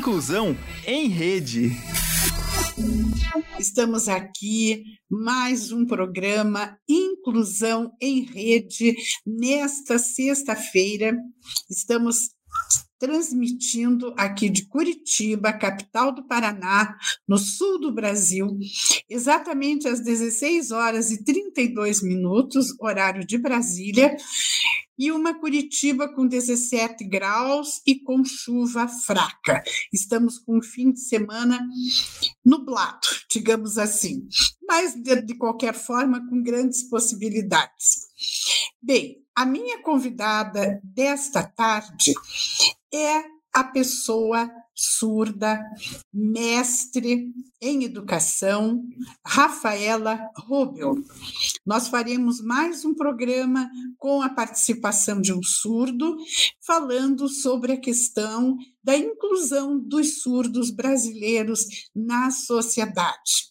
Inclusão em Rede. Estamos aqui, mais um programa Inclusão em Rede, nesta sexta-feira. Estamos transmitindo aqui de Curitiba, capital do Paraná, no sul do Brasil, exatamente às 16 horas e 32 minutos, horário de Brasília, e uma Curitiba com 17 graus e com chuva fraca. Estamos com um fim de semana nublado, digamos assim, mas de, de qualquer forma com grandes possibilidades. Bem, a minha convidada desta tarde é a pessoa surda, mestre em educação, Rafaela Rubel. Nós faremos mais um programa com a participação de um surdo, falando sobre a questão da inclusão dos surdos brasileiros na sociedade.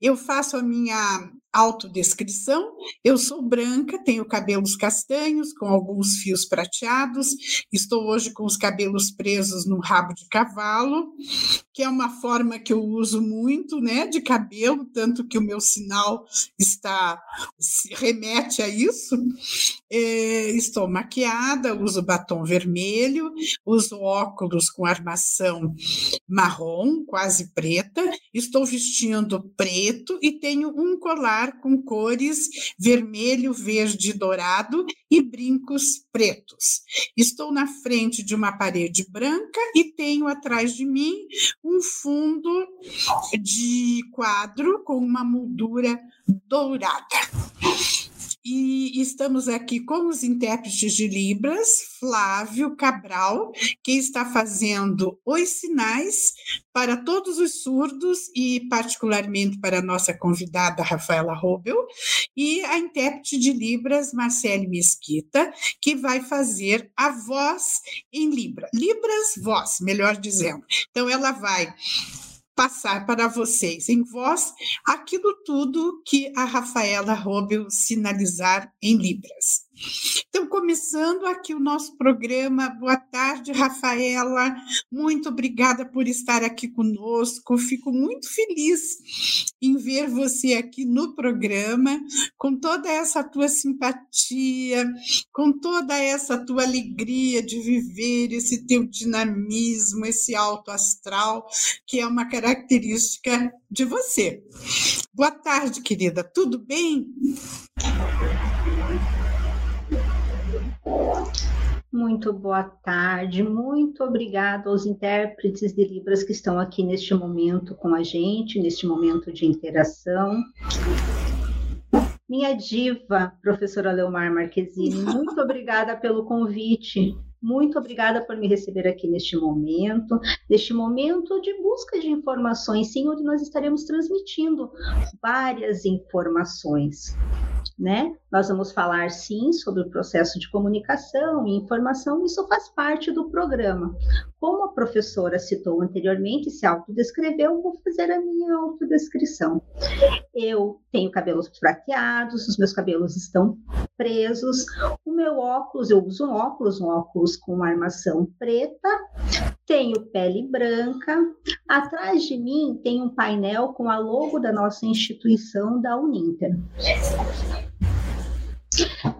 Eu faço a minha autodescrição. Eu sou branca, tenho cabelos castanhos com alguns fios prateados. Estou hoje com os cabelos presos no rabo de cavalo, que é uma forma que eu uso muito, né, de cabelo, tanto que o meu sinal está se remete a isso. É, estou maquiada, uso batom vermelho, uso óculos com armação marrom, quase preta. Estou vestindo preto e tenho um colar com cores vermelho, verde e dourado e brincos pretos. Estou na frente de uma parede branca e tenho atrás de mim um fundo de quadro com uma moldura dourada. E estamos aqui com os intérpretes de Libras, Flávio Cabral, que está fazendo os sinais para todos os surdos e, particularmente, para a nossa convidada Rafaela Robel, e a intérprete de Libras, Marcele Mesquita, que vai fazer a voz em Libra. Libras, voz, melhor dizendo. Então, ela vai passar para vocês em voz aquilo tudo que a Rafaela Robel sinalizar em Libras. Então, começando aqui o nosso programa. Boa tarde, Rafaela. Muito obrigada por estar aqui conosco. Fico muito feliz em ver você aqui no programa, com toda essa tua simpatia, com toda essa tua alegria de viver, esse teu dinamismo, esse alto astral, que é uma característica de você. Boa tarde, querida. Tudo bem? Muito boa tarde, muito obrigada aos intérpretes de Libras que estão aqui neste momento com a gente, neste momento de interação. Minha diva, professora Leomar Marquezine, muito obrigada pelo convite. Muito obrigada por me receber aqui neste momento, neste momento de busca de informações, sim, onde nós estaremos transmitindo várias informações né? Nós vamos falar sim sobre o processo de comunicação e informação, isso faz parte do programa. Como a professora citou anteriormente, se autodescreveu, vou fazer a minha autodescrição. Eu tenho cabelos prateados, os meus cabelos estão presos, o meu óculos, eu uso um óculos, um óculos com armação preta, tenho pele branca, atrás de mim tem um painel com a logo da nossa instituição da Uninter.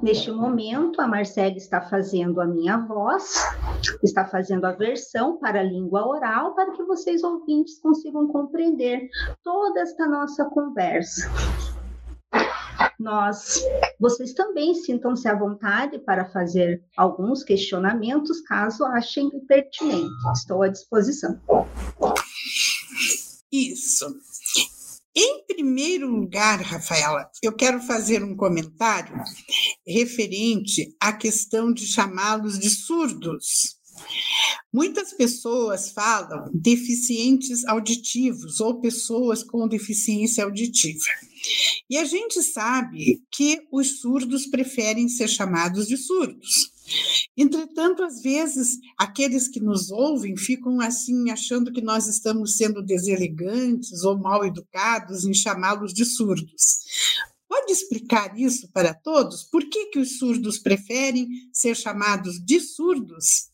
Neste momento, a Marcele está fazendo a minha voz, está fazendo a versão para a língua oral, para que vocês ouvintes consigam compreender toda esta nossa conversa. Nós, vocês também sintam-se à vontade para fazer alguns questionamentos, caso achem pertinente. Estou à disposição. Isso. Em primeiro lugar, Rafaela, eu quero fazer um comentário referente à questão de chamá-los de surdos. Muitas pessoas falam deficientes auditivos ou pessoas com deficiência auditiva. E a gente sabe que os surdos preferem ser chamados de surdos. Entretanto, às vezes, aqueles que nos ouvem ficam assim, achando que nós estamos sendo deselegantes ou mal educados em chamá-los de surdos. Pode explicar isso para todos? Por que, que os surdos preferem ser chamados de surdos?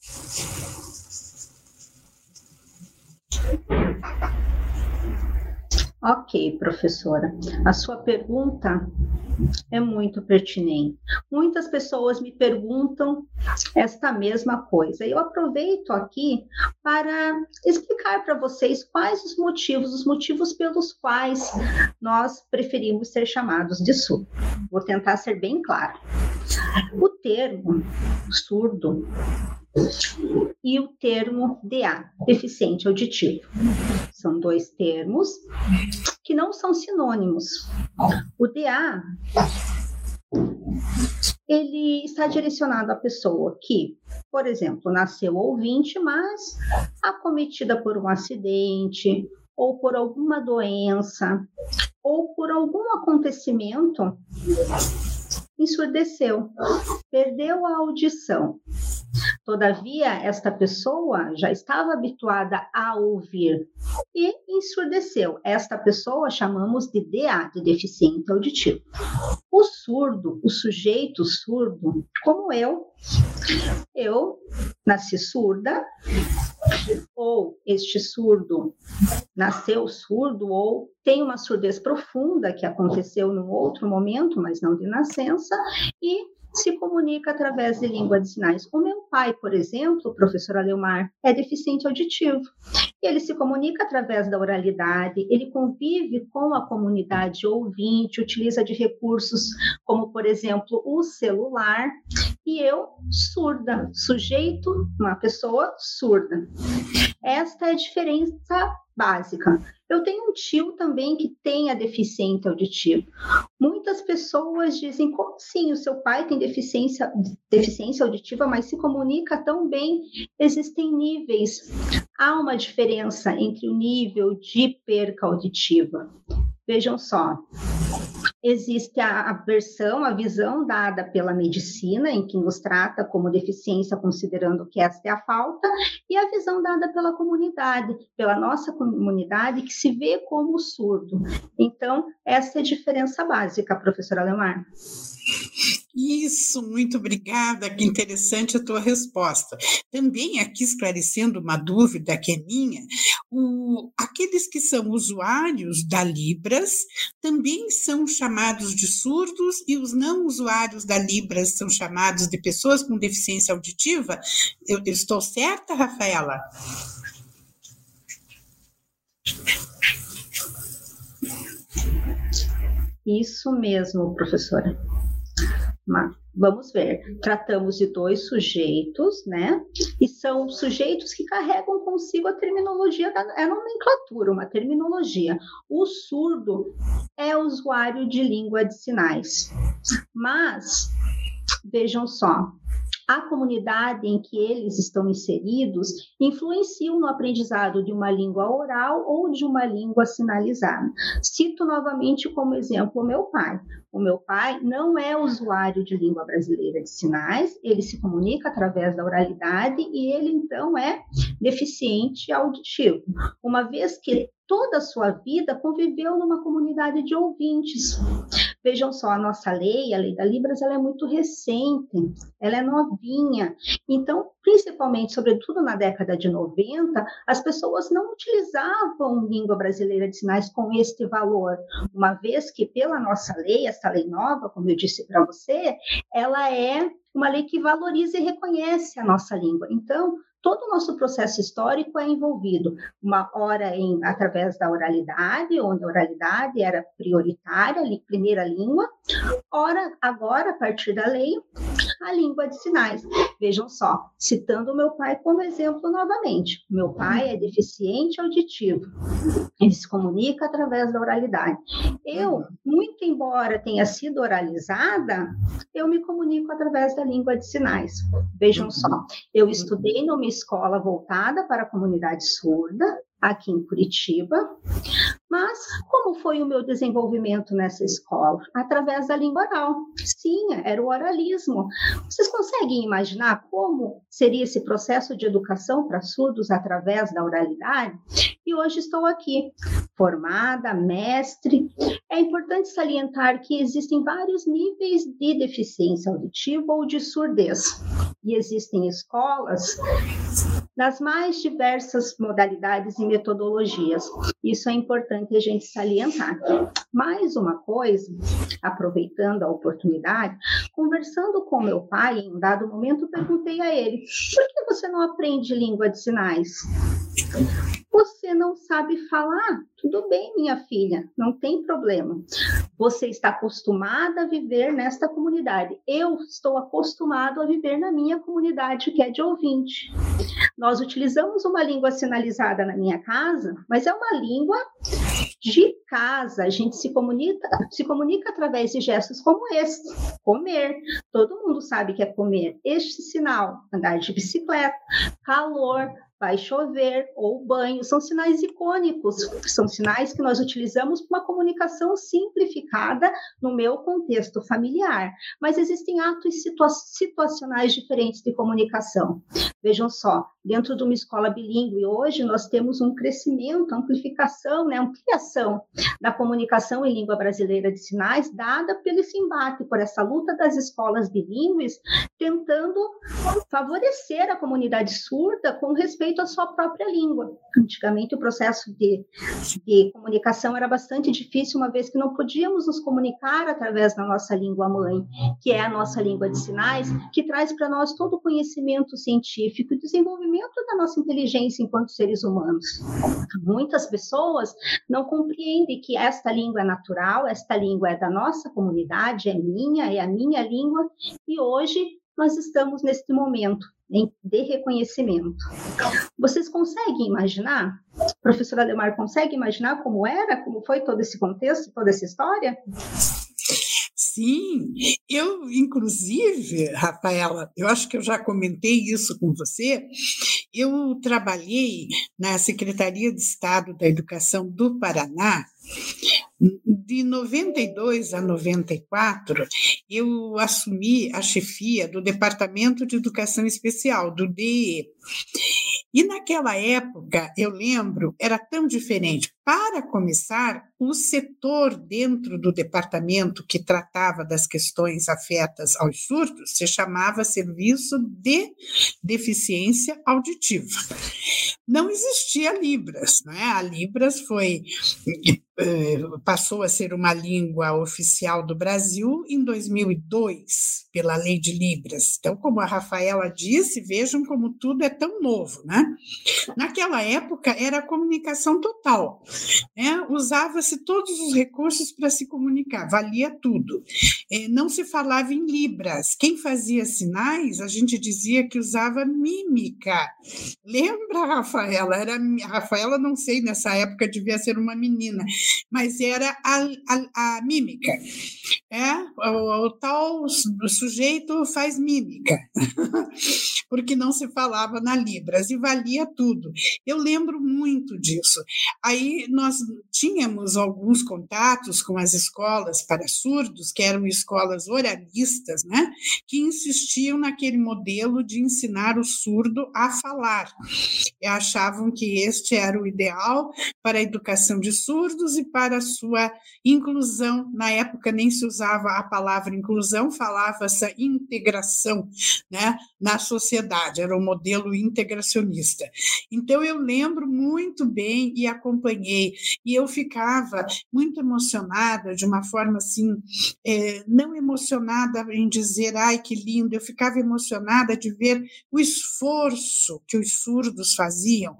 Ok, professora. A sua pergunta é muito pertinente. Muitas pessoas me perguntam esta mesma coisa. Eu aproveito aqui para explicar para vocês quais os motivos, os motivos pelos quais nós preferimos ser chamados de surdo. Vou tentar ser bem claro. O termo surdo e o termo DA, deficiente auditivo. São dois termos que não são sinônimos. O DA ele está direcionado à pessoa que, por exemplo, nasceu ouvinte, mas acometida por um acidente ou por alguma doença ou por algum acontecimento ensurdeceu, perdeu a audição. Todavia, esta pessoa já estava habituada a ouvir e ensurdeceu. Esta pessoa chamamos de DA, de deficiente auditivo. O surdo, o sujeito surdo, como eu, eu nasci surda, ou este surdo nasceu surdo, ou tem uma surdez profunda que aconteceu num outro momento, mas não de nascença, e se comunica através de língua de sinais. O meu pai, por exemplo, professor Aleomar, é deficiente auditivo. Ele se comunica através da oralidade, ele convive com a comunidade ouvinte, utiliza de recursos como, por exemplo, o celular, e eu, surda, sujeito, uma pessoa surda. Esta é a diferença básica. Eu tenho um tio também que tem a deficiência auditiva. Muitas pessoas dizem, como sim, o seu pai tem deficiência, deficiência auditiva, mas se comunica tão bem. Existem níveis. Há uma diferença entre o nível de perca auditiva. Vejam só, existe a, versão, a visão dada pela medicina, em que nos trata como deficiência, considerando que esta é a falta, e a visão dada pela comunidade, pela nossa comunidade, que se vê como surdo. Então, essa é a diferença básica, professora Lemar. Isso, muito obrigada, que interessante a tua resposta. Também aqui esclarecendo uma dúvida que é minha, o, aqueles que são usuários da Libras também são chamados de surdos e os não usuários da Libras são chamados de pessoas com deficiência auditiva? Eu, eu estou certa, Rafaela? Isso mesmo, professora. Mas vamos ver, tratamos de dois sujeitos, né? E são sujeitos que carregam consigo a terminologia da é nomenclatura, uma terminologia. O surdo é usuário de língua de sinais. Mas vejam só, a comunidade em que eles estão inseridos influenciam no aprendizado de uma língua oral ou de uma língua sinalizada. Cito novamente como exemplo o meu pai. O meu pai não é usuário de língua brasileira de sinais, ele se comunica através da oralidade e ele então é deficiente auditivo, uma vez que toda a sua vida conviveu numa comunidade de ouvintes. Vejam só, a nossa lei, a lei da Libras, ela é muito recente, ela é novinha. Então, principalmente, sobretudo na década de 90, as pessoas não utilizavam língua brasileira de sinais com este valor, uma vez que pela nossa lei, essa lei nova, como eu disse para você, ela é uma lei que valoriza e reconhece a nossa língua. Então, todo o nosso processo histórico é envolvido, uma hora em, através da oralidade, onde a oralidade era prioritária, primeira língua, ora, agora, a partir da lei, a língua de sinais. Vejam só, citando o meu pai como exemplo novamente. Meu pai é deficiente auditivo. Ele se comunica através da oralidade. Eu, muito embora tenha sido oralizada, eu me comunico através da língua de sinais. Vejam só, eu estudei numa escola voltada para a comunidade surda, aqui em Curitiba. Mas como foi o meu desenvolvimento nessa escola? Através da língua oral. Sim, era o oralismo. Vocês conseguem imaginar como seria esse processo de educação para surdos através da oralidade? e hoje estou aqui, formada, mestre. É importante salientar que existem vários níveis de deficiência auditiva ou de surdez, e existem escolas nas mais diversas modalidades e metodologias. Isso é importante a gente salientar. Mais uma coisa, aproveitando a oportunidade, conversando com meu pai, em um dado momento, perguntei a ele: por que você não aprende língua de sinais? Você não sabe falar? Tudo bem, minha filha, não tem problema. Você está acostumada a viver nesta comunidade. Eu estou acostumado a viver na minha comunidade, que é de ouvinte. Nós utilizamos uma língua sinalizada na minha casa, mas é uma língua de casa. A gente se comunica, se comunica através de gestos como esse: comer. Todo mundo sabe que é comer. Este sinal, andar de bicicleta, calor, vai chover ou banho, são sinais icônicos, são sinais que nós utilizamos para uma comunicação simplificada no meu contexto familiar. Mas existem atos situa situacionais diferentes de comunicação. Vejam só, dentro de uma escola bilíngue hoje nós temos um crescimento, amplificação, né, ampliação da comunicação em língua brasileira de sinais, dada pelo esse embate, por essa luta das escolas bilíngues, tentando favorecer a comunidade surda com respeito à sua própria língua. Antigamente, o processo de, de comunicação era bastante difícil, uma vez que não podíamos nos comunicar através da nossa língua mãe, que é a nossa língua de sinais, que traz para nós todo o conhecimento científico e desenvolvimento da nossa inteligência enquanto seres humanos. Muitas pessoas não compreendem que esta língua é natural, esta língua é da nossa comunidade, é minha, é a minha língua, e hoje nós estamos neste momento de reconhecimento. Vocês conseguem imaginar? Professora Ademar, consegue imaginar como era, como foi todo esse contexto, toda essa história? Sim, eu, inclusive, Rafaela, eu acho que eu já comentei isso com você. Eu trabalhei na Secretaria de Estado da Educação do Paraná de 92 a 94, eu assumi a chefia do Departamento de Educação Especial, do DE. E naquela época, eu lembro, era tão diferente. Para começar, o setor dentro do departamento que tratava das questões afetas aos surdos se chamava Serviço de Deficiência Auditiva. Não existia Libras, né? A Libras foi eh, passou a ser uma língua oficial do Brasil em 2002 pela Lei de Libras. Então, como a Rafaela disse, vejam como tudo é tão novo, né? Naquela época era comunicação total, né? Usava-se todos os recursos para se comunicar, valia tudo. É, não se falava em libras. Quem fazia sinais, a gente dizia que usava mímica. Lembra, Rafaela? Era Rafaela, não sei, nessa época devia ser uma menina, mas era a, a, a mímica. É, o, o tal sujeito faz mímica, porque não se falava na libras e valia tudo. Eu lembro muito disso. Aí nós tínhamos alguns contatos com as escolas para surdos, que eram escolas oralistas, né, que insistiam naquele modelo de ensinar o surdo a falar. E achavam que este era o ideal para a educação de surdos e para a sua inclusão. Na época nem se usava a palavra inclusão, falava-se integração, né, na sociedade, era o um modelo integracionista. Então eu lembro muito bem e acompanhei, e eu ficava muito emocionada, de uma forma assim, é, não emocionada em dizer, ai que lindo, eu ficava emocionada de ver o esforço que os surdos faziam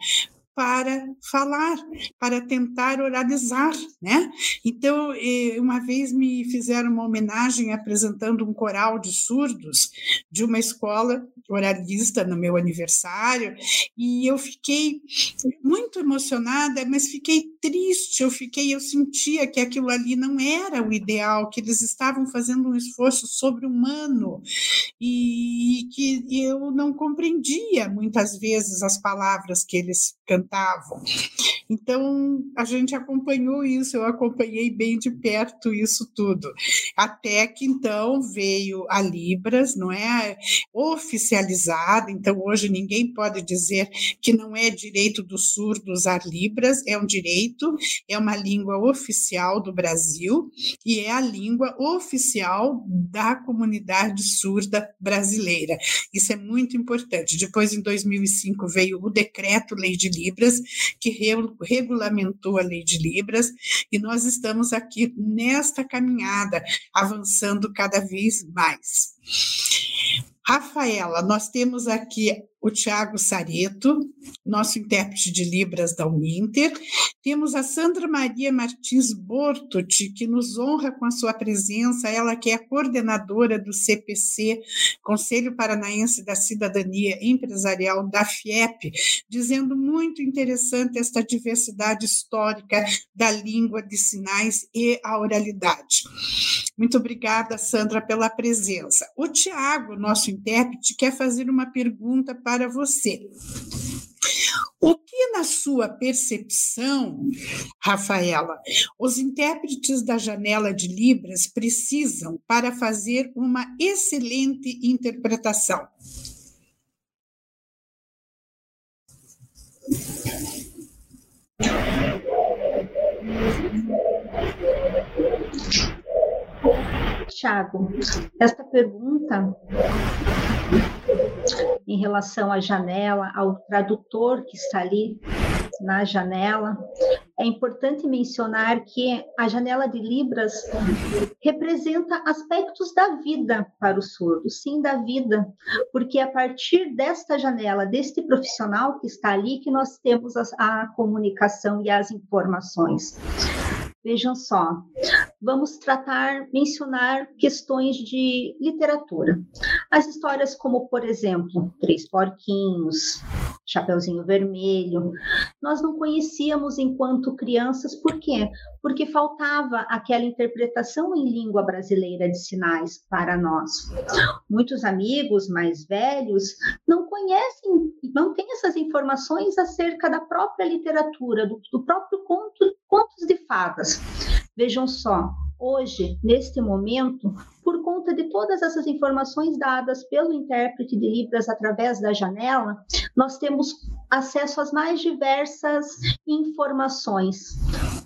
para falar, para tentar oralizar, né? Então, uma vez me fizeram uma homenagem apresentando um coral de surdos de uma escola oralista no meu aniversário, e eu fiquei muito emocionada, mas fiquei triste, eu fiquei, eu sentia que aquilo ali não era o ideal, que eles estavam fazendo um esforço sobre-humano e que eu não compreendia muitas vezes as palavras que eles cantavam. Então, a gente acompanhou isso, eu acompanhei bem de perto isso tudo. Até que então veio a Libras, não é? Oficializada, então hoje ninguém pode dizer que não é direito do surdo usar Libras, é um direito, é uma língua oficial do Brasil e é a língua oficial da comunidade surda brasileira. Isso é muito importante. Depois, em 2005, veio o decreto-lei de Libras, que regulamentou a lei de Libras, e nós estamos aqui nesta caminhada, avançando cada vez mais. Rafaela, nós temos aqui o Tiago Sareto, nosso intérprete de Libras da Uninter. Temos a Sandra Maria Martins Bortot, que nos honra com a sua presença, ela que é coordenadora do CPC, Conselho Paranaense da Cidadania Empresarial da FIEP, dizendo muito interessante esta diversidade histórica da língua de sinais e a oralidade. Muito obrigada, Sandra, pela presença. O Tiago, nosso intérprete, quer fazer uma pergunta para você. O que, na sua percepção, Rafaela, os intérpretes da janela de Libras precisam para fazer uma excelente interpretação? Tiago, esta pergunta em relação à janela, ao tradutor que está ali na janela. É importante mencionar que a janela de Libras representa aspectos da vida para o surdo, sim, da vida, porque é a partir desta janela, deste profissional que está ali, que nós temos a, a comunicação e as informações. Vejam só, vamos tratar, mencionar questões de literatura. As histórias como, por exemplo, Três Porquinhos, Chapeuzinho Vermelho, nós não conhecíamos enquanto crianças, por quê? Porque faltava aquela interpretação em língua brasileira de sinais para nós. Muitos amigos mais velhos não conhecem, não têm essas informações acerca da própria literatura, do, do próprio conto Contos de fadas. Vejam só, hoje, neste momento, por conta de todas essas informações dadas pelo intérprete de Libras através da janela, nós temos acesso às mais diversas informações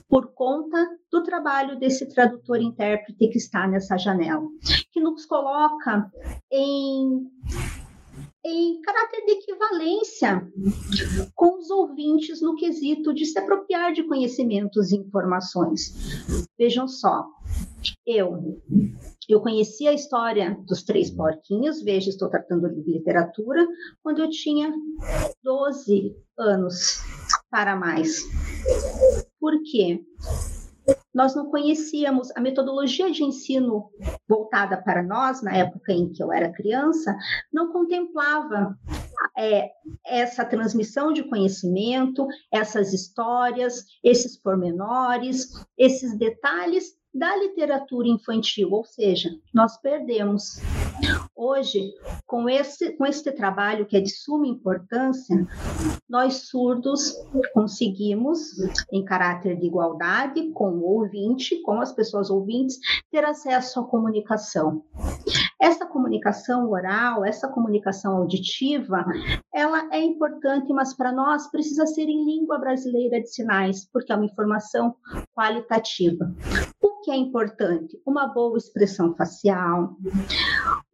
por conta do trabalho desse tradutor-intérprete que está nessa janela, que nos coloca em em caráter de equivalência com os ouvintes no quesito de se apropriar de conhecimentos e informações. Vejam só, eu eu conheci a história dos três porquinhos, veja, estou tratando de literatura, quando eu tinha 12 anos para mais. Por quê? nós não conhecíamos a metodologia de ensino voltada para nós, na época em que eu era criança, não contemplava é, essa transmissão de conhecimento, essas histórias, esses pormenores, esses detalhes da literatura infantil, ou seja, nós perdemos. Hoje, com esse, com esse trabalho que é de suma importância, nós surdos conseguimos, em caráter de igualdade com o ouvinte, com as pessoas ouvintes, ter acesso à comunicação. Essa comunicação oral, essa comunicação auditiva, ela é importante, mas para nós precisa ser em língua brasileira de sinais, porque é uma informação qualitativa. Que é importante? Uma boa expressão facial,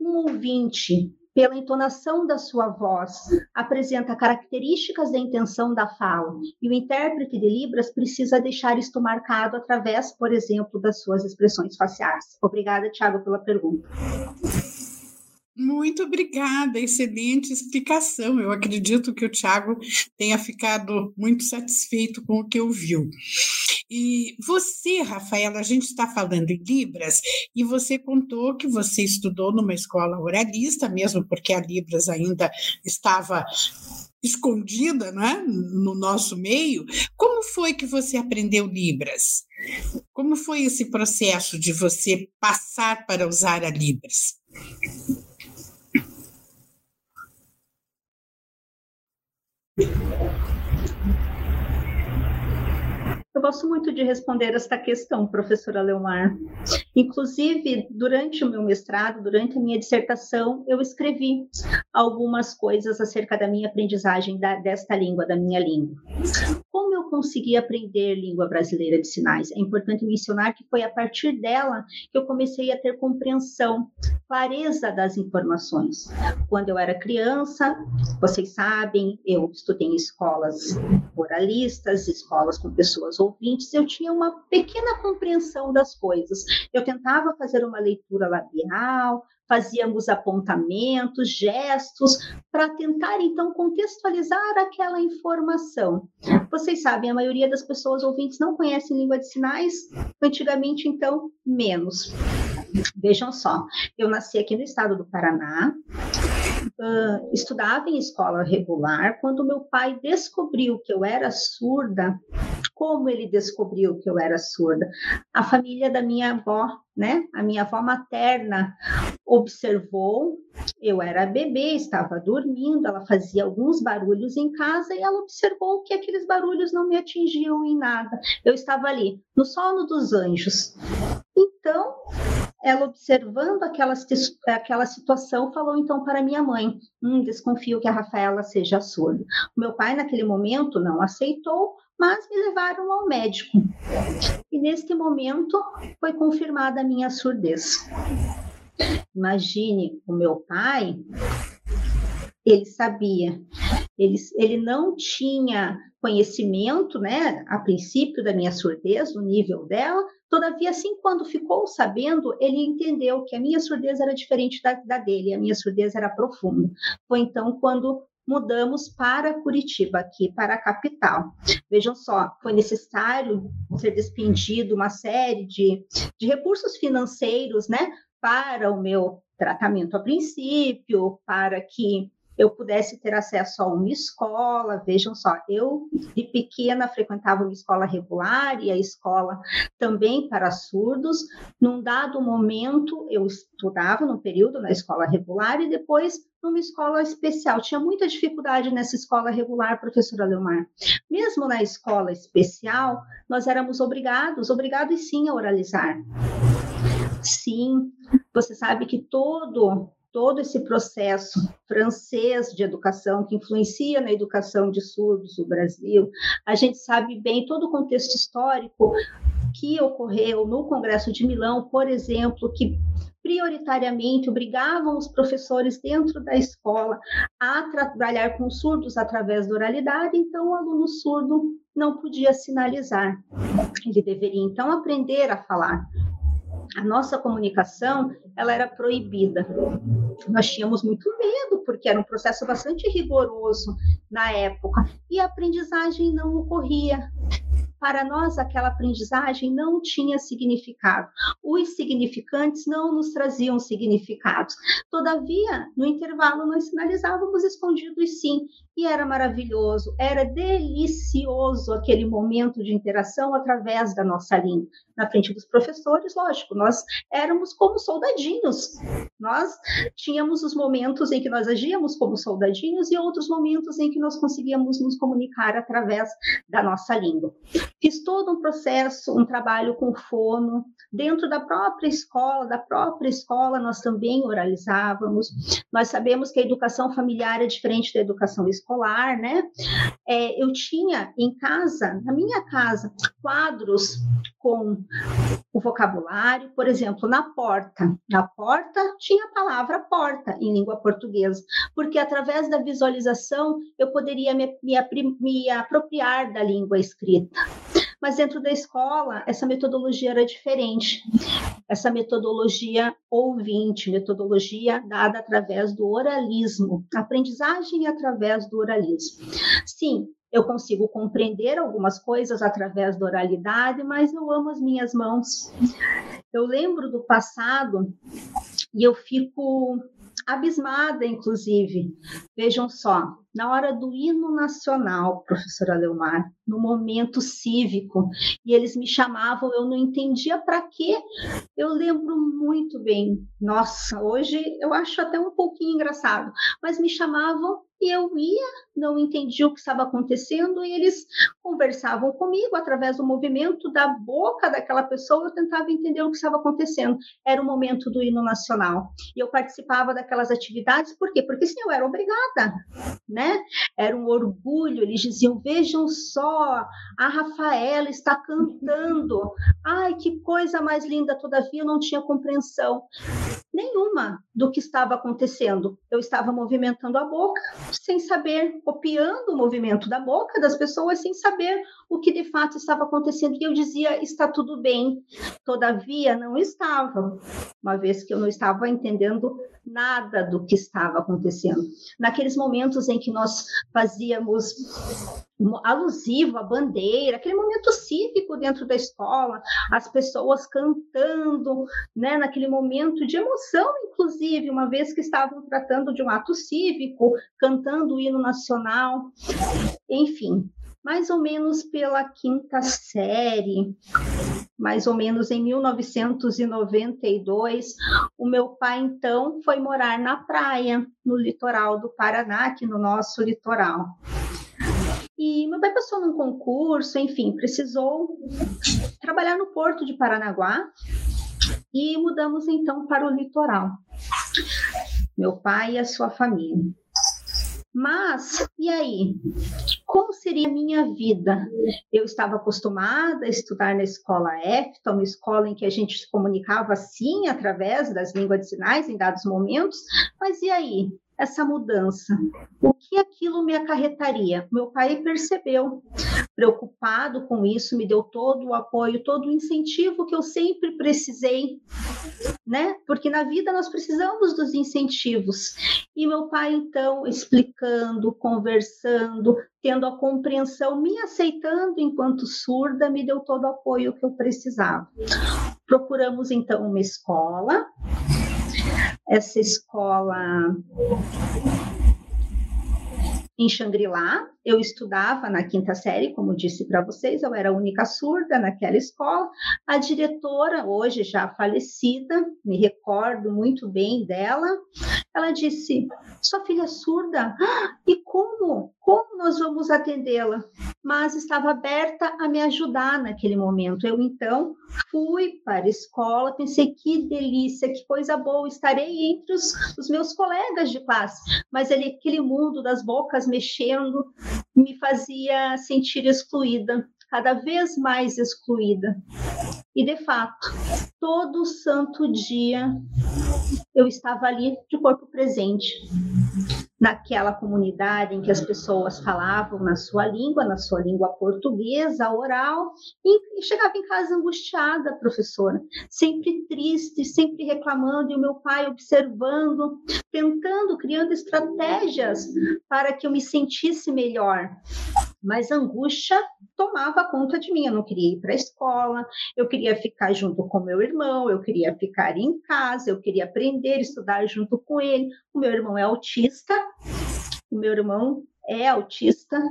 um ouvinte pela entonação da sua voz, apresenta características da intenção da fala, e o intérprete de Libras precisa deixar isto marcado através, por exemplo, das suas expressões faciais. Obrigada, Tiago, pela pergunta. Muito obrigada, excelente explicação. Eu acredito que o Tiago tenha ficado muito satisfeito com o que ouviu. E você, Rafaela, a gente está falando em Libras, e você contou que você estudou numa escola oralista, mesmo porque a Libras ainda estava escondida né, no nosso meio. Como foi que você aprendeu Libras? Como foi esse processo de você passar para usar a Libras? Eu gosto muito de responder esta questão, professora Leomar. Inclusive, durante o meu mestrado, durante a minha dissertação, eu escrevi algumas coisas acerca da minha aprendizagem da, desta língua, da minha língua. Como eu consegui aprender língua brasileira de sinais? É importante mencionar que foi a partir dela que eu comecei a ter compreensão, clareza das informações. Quando eu era criança, vocês sabem, eu estudei em escolas oralistas, escolas com pessoas ouvintes, eu tinha uma pequena compreensão das coisas. Eu tentava fazer uma leitura labial, fazíamos apontamentos, gestos, para tentar então contextualizar aquela informação. Vocês sabem, a maioria das pessoas ouvintes não conhecem língua de sinais, antigamente então menos. Vejam só, eu nasci aqui no estado do Paraná, uh, estudava em escola regular. Quando meu pai descobriu que eu era surda, como ele descobriu que eu era surda? A família da minha avó, né? A minha avó materna observou, eu era bebê, estava dormindo, ela fazia alguns barulhos em casa e ela observou que aqueles barulhos não me atingiam em nada. Eu estava ali, no sono dos anjos. Então, ela observando aquela, aquela situação, falou então para minha mãe: hum, desconfio que a Rafaela seja surda. Meu pai, naquele momento, não aceitou, mas me levaram ao médico. E neste momento foi confirmada a minha surdez. Imagine o meu pai, ele sabia, ele, ele não tinha conhecimento, né, a princípio da minha surdez, do nível dela, todavia, assim, quando ficou sabendo, ele entendeu que a minha surdez era diferente da, da dele, a minha surdez era profunda. Foi então quando mudamos para Curitiba, aqui para a capital. Vejam só, foi necessário ser despendido uma série de, de recursos financeiros, né, para o meu tratamento a princípio, para que eu pudesse ter acesso a uma escola. Vejam só, eu de pequena frequentava uma escola regular e a escola também para surdos. Num dado momento, eu estudava no período na escola regular e depois numa escola especial. Tinha muita dificuldade nessa escola regular, professora Leomar. Mesmo na escola especial, nós éramos obrigados, obrigados sim a oralizar. Sim, você sabe que todo todo esse processo francês de educação que influencia na educação de surdos no Brasil. A gente sabe bem todo o contexto histórico que ocorreu no Congresso de Milão, por exemplo, que prioritariamente obrigavam os professores dentro da escola a trabalhar com surdos através da oralidade, então o aluno surdo não podia sinalizar. Ele deveria então aprender a falar a nossa comunicação ela era proibida. Nós tínhamos muito medo, porque era um processo bastante rigoroso na época, e a aprendizagem não ocorria para nós aquela aprendizagem não tinha significado. Os significantes não nos traziam significados. Todavia, no intervalo, nós sinalizávamos escondidos sim, e era maravilhoso, era delicioso aquele momento de interação através da nossa língua. Na frente dos professores, lógico, nós éramos como soldadinhos. Nós tínhamos os momentos em que nós agíamos como soldadinhos e outros momentos em que nós conseguíamos nos comunicar através da nossa língua. Fiz todo um processo, um trabalho com fono, dentro da própria escola, da própria escola nós também oralizávamos. Nós sabemos que a educação familiar é diferente da educação escolar, né? É, eu tinha em casa, na minha casa, quadros com o vocabulário, por exemplo, na porta. Na porta tinha a palavra porta em língua portuguesa, porque através da visualização eu poderia me, me, me apropriar da língua escrita. Mas dentro da escola, essa metodologia era diferente. Essa metodologia ouvinte, metodologia dada através do oralismo, aprendizagem através do oralismo. Sim, eu consigo compreender algumas coisas através da oralidade, mas eu amo as minhas mãos. Eu lembro do passado e eu fico abismada, inclusive. Vejam só, na hora do hino nacional, professora Leomar, no momento cívico, e eles me chamavam, eu não entendia para quê. Eu lembro muito bem. Nossa, hoje eu acho até um pouquinho engraçado, mas me chamavam e eu ia, não entendia o que estava acontecendo, e eles conversavam comigo através do movimento da boca daquela pessoa, eu tentava entender o que estava acontecendo. Era o momento do hino nacional. E eu participava daquelas atividades, por quê? Porque sim, eu era obrigada, né? Era um orgulho, eles diziam: vejam só, a Rafaela está cantando. Ai, que coisa mais linda, todavia eu não tinha compreensão nenhuma do que estava acontecendo. Eu estava movimentando a boca sem saber, copiando o movimento da boca das pessoas sem saber o que de fato estava acontecendo. E eu dizia: está tudo bem. Todavia, não estava, uma vez que eu não estava entendendo nada do que estava acontecendo. Naqueles momentos em que nós fazíamos alusivo à bandeira, aquele momento cívico dentro da escola, as pessoas cantando, né, naquele momento de emoção, inclusive, uma vez que estavam tratando de um ato cívico, cantando o hino nacional, enfim, mais ou menos pela quinta série, mais ou menos em 1992, o meu pai então foi morar na praia, no litoral do Paraná, aqui no nosso litoral. E meu pai passou num concurso, enfim, precisou trabalhar no porto de Paranaguá e mudamos então para o litoral. Meu pai e a sua família. Mas, e aí? Como seria a minha vida? Eu estava acostumada a estudar na escola EFTA, uma escola em que a gente se comunicava assim, através das línguas de sinais, em dados momentos, mas e aí? essa mudança? O que aquilo me acarretaria? Meu pai percebeu, preocupado com isso, me deu todo o apoio, todo o incentivo que eu sempre precisei, né? Porque na vida nós precisamos dos incentivos. E meu pai, então, explicando, conversando, tendo a compreensão, me aceitando enquanto surda, me deu todo o apoio que eu precisava. Procuramos, então, uma escola essa escola em Xangri-Lá. Eu estudava na quinta série, como disse para vocês, eu era a única surda naquela escola. A diretora, hoje já falecida, me recordo muito bem dela, ela disse: Sua filha é surda? e como? Como nós vamos atendê-la? Mas estava aberta a me ajudar naquele momento. Eu então fui para a escola, pensei que delícia, que coisa boa, estarei entre os, os meus colegas de classe. Mas ali, aquele mundo das bocas mexendo me fazia sentir excluída, cada vez mais excluída. E de fato, todo santo dia eu estava ali de corpo presente, naquela comunidade em que as pessoas falavam na sua língua, na sua língua portuguesa, oral, e, chegava em casa angustiada, professora, sempre triste, sempre reclamando, e o meu pai observando, tentando, criando estratégias para que eu me sentisse melhor. Mas a angústia tomava conta de mim. Eu não queria ir para a escola, eu queria ficar junto com meu irmão, eu queria ficar em casa, eu queria aprender, estudar junto com ele. O meu irmão é autista, o meu irmão é autista,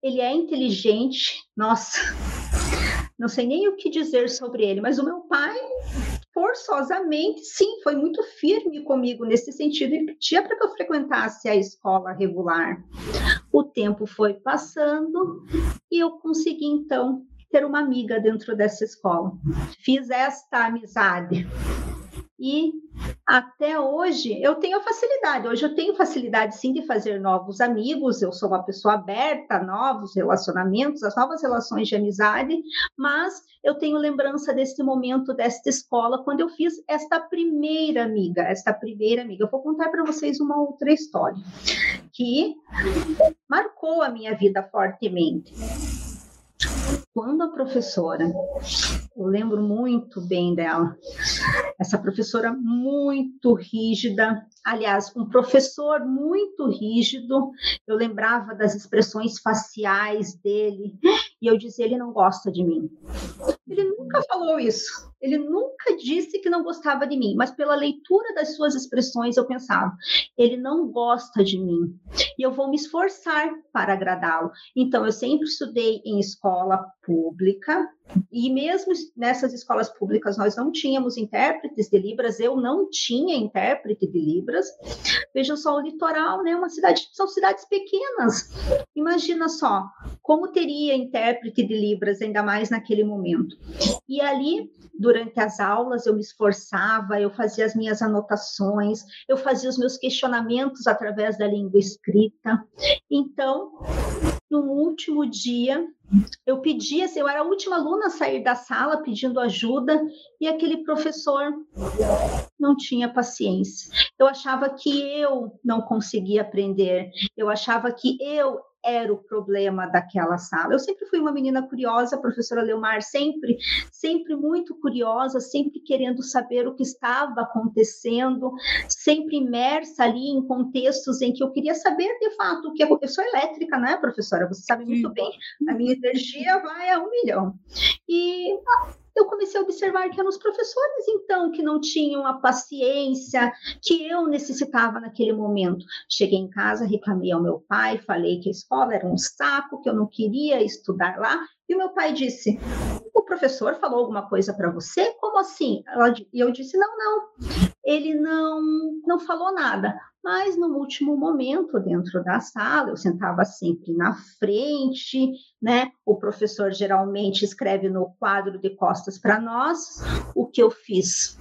ele é inteligente, nossa, não sei nem o que dizer sobre ele, mas o meu pai forçosamente, sim, foi muito firme comigo nesse sentido e pedia para que eu frequentasse a escola regular. O tempo foi passando e eu consegui então ter uma amiga dentro dessa escola. Fiz esta amizade e até hoje eu tenho facilidade. Hoje eu tenho facilidade sim de fazer novos amigos. Eu sou uma pessoa aberta a novos relacionamentos, as novas relações de amizade, mas eu tenho lembrança desse momento, desta escola, quando eu fiz esta primeira amiga, esta primeira amiga. Eu vou contar para vocês uma outra história que marcou a minha vida fortemente quando a professora, eu lembro muito bem dela, essa professora muito rígida, aliás, um professor muito rígido, eu lembrava das expressões faciais dele, e eu dizia: ele não gosta de mim. Ele nunca falou isso. Ele nunca disse que não gostava de mim, mas pela leitura das suas expressões eu pensava, ele não gosta de mim e eu vou me esforçar para agradá-lo. Então eu sempre estudei em escola pública e mesmo nessas escolas públicas nós não tínhamos intérpretes de libras, eu não tinha intérprete de libras. Vejam só o litoral, né? Uma cidade, são cidades pequenas. Imagina só como teria intérprete de libras ainda mais naquele momento. E ali durante as aulas eu me esforçava, eu fazia as minhas anotações, eu fazia os meus questionamentos através da língua escrita. Então, no último dia, eu pedia, assim, eu era a última aluna a sair da sala pedindo ajuda e aquele professor não tinha paciência. Eu achava que eu não conseguia aprender, eu achava que eu era o problema daquela sala. Eu sempre fui uma menina curiosa, a professora Leomar, sempre, sempre muito curiosa, sempre querendo saber o que estava acontecendo, sempre imersa ali em contextos em que eu queria saber de fato o que eu sou elétrica, né, professora? Você sabe muito bem. A minha energia vai a um milhão. E eu comecei a observar que eram os professores, então, que não tinham a paciência que eu necessitava naquele momento. Cheguei em casa, reclamei ao meu pai, falei que a escola era um saco, que eu não queria estudar lá, e o meu pai disse: O professor falou alguma coisa para você? Como assim? E eu disse: Não, não. Ele não, não falou nada. Mas no último momento, dentro da sala, eu sentava sempre na frente, né? O professor geralmente escreve no quadro de costas para nós. O que eu fiz?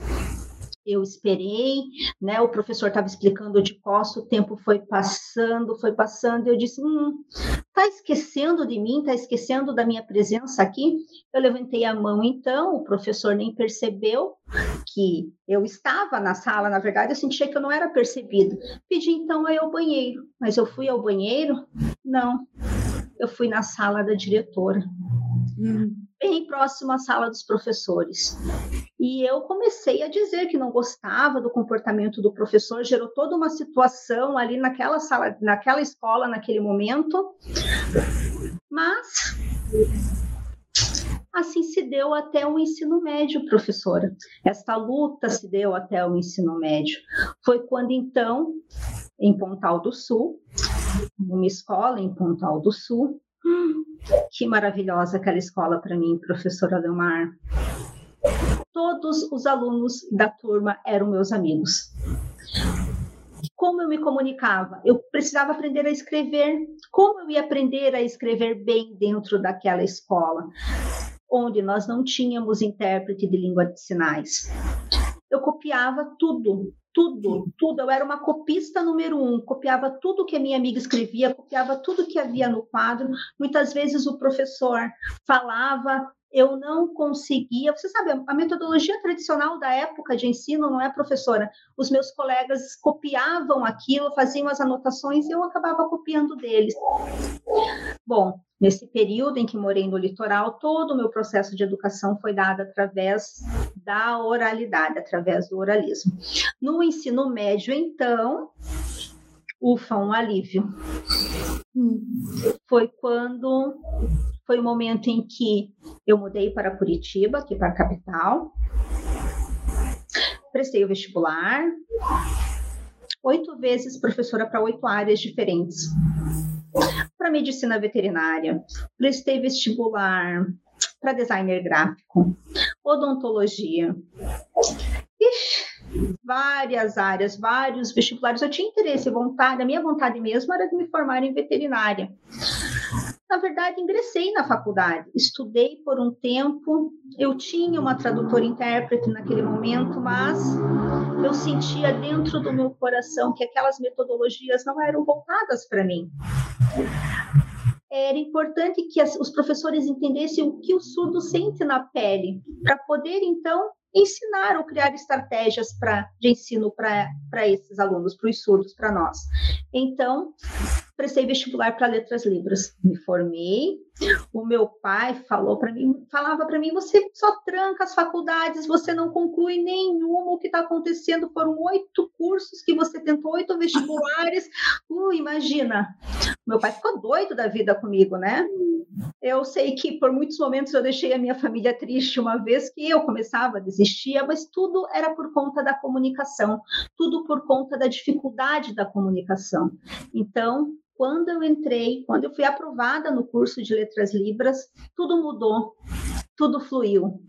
eu esperei, né? O professor estava explicando de costas, o tempo foi passando, foi passando, e eu disse: hum, tá esquecendo de mim, tá esquecendo da minha presença aqui? Eu levantei a mão então, o professor nem percebeu que eu estava na sala, na verdade, eu sentia que eu não era percebido. Pedi então aí ao banheiro, mas eu fui ao banheiro? Não, eu fui na sala da diretora. Hum bem próximo à sala dos professores. E eu comecei a dizer que não gostava do comportamento do professor, gerou toda uma situação ali naquela sala, naquela escola, naquele momento. Mas assim se deu até o ensino médio, professora. Esta luta se deu até o ensino médio. Foi quando então, em Pontal do Sul, numa escola em Pontal do Sul, que maravilhosa aquela escola para mim, professora Leomar. Todos os alunos da turma eram meus amigos. Como eu me comunicava? Eu precisava aprender a escrever. Como eu ia aprender a escrever bem dentro daquela escola, onde nós não tínhamos intérprete de língua de sinais? Eu copiava tudo, tudo, tudo. Eu era uma copista número um, copiava tudo que a minha amiga escrevia, copiava tudo que havia no quadro. Muitas vezes o professor falava, eu não conseguia. Você sabe, a metodologia tradicional da época de ensino não é professora. Os meus colegas copiavam aquilo, faziam as anotações e eu acabava copiando deles. Bom, Nesse período em que morei no litoral, todo o meu processo de educação foi dado através da oralidade, através do oralismo. No ensino médio, então, ufa, um alívio. Foi quando foi o momento em que eu mudei para Curitiba, aqui para a capital. Prestei o vestibular. Oito vezes professora para oito áreas diferentes para medicina veterinária, prestei vestibular para designer gráfico, odontologia. Ixi, várias áreas, vários vestibulares. Eu tinha interesse, vontade, a minha vontade mesmo era de me formar em veterinária. Na verdade, ingressei na faculdade, estudei por um tempo. Eu tinha uma tradutora intérprete naquele momento, mas eu sentia dentro do meu coração que aquelas metodologias não eram voltadas para mim. Era importante que os professores entendessem o que o surdo sente na pele, para poder então ensinar ou criar estratégias pra, de ensino para esses alunos, para os surdos, para nós. Então, prestei vestibular para letras libras, me formei. O meu pai falou para mim, falava para mim, você só tranca as faculdades, você não conclui nenhuma. O que está acontecendo foram oito cursos que você tentou, oito vestibulares. Uh, imagina. Meu pai ficou doido da vida comigo, né? Eu sei que por muitos momentos eu deixei a minha família triste uma vez que eu começava a desistir, mas tudo era por conta da comunicação, tudo por conta da dificuldade da comunicação. Então, quando eu entrei, quando eu fui aprovada no curso de Letras Libras, tudo mudou, tudo fluiu.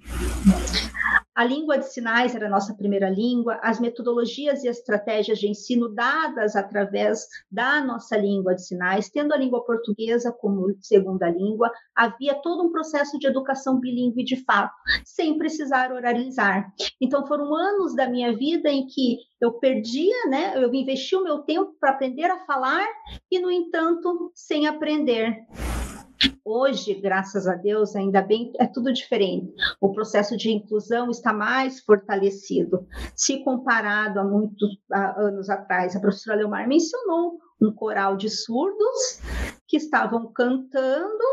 A língua de sinais era a nossa primeira língua, as metodologias e estratégias de ensino dadas através da nossa língua de sinais, tendo a língua portuguesa como segunda língua, havia todo um processo de educação bilíngue de fato, sem precisar oralizar. Então foram anos da minha vida em que eu perdia, né? Eu investi o meu tempo para aprender a falar e, no entanto, sem aprender. Hoje, graças a Deus, ainda bem, é tudo diferente. O processo de inclusão está mais fortalecido. Se comparado a muitos anos atrás, a professora Leomar mencionou um coral de surdos que estavam cantando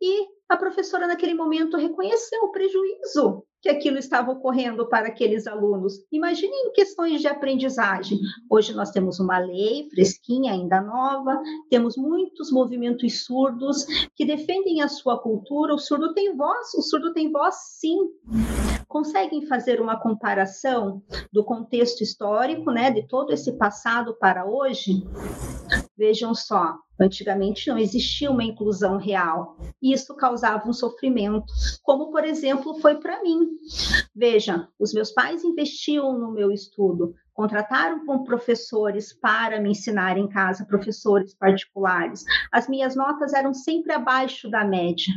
e a professora, naquele momento, reconheceu o prejuízo que aquilo estava ocorrendo para aqueles alunos. Imagine em questões de aprendizagem. Hoje nós temos uma lei fresquinha, ainda nova, temos muitos movimentos surdos que defendem a sua cultura. O surdo tem voz, o surdo tem voz sim. Conseguem fazer uma comparação do contexto histórico, né, de todo esse passado para hoje? Vejam só, antigamente não existia uma inclusão real. E isso causava um sofrimento, como por exemplo foi para mim. Veja, os meus pais investiam no meu estudo, contrataram com professores para me ensinar em casa, professores particulares. As minhas notas eram sempre abaixo da média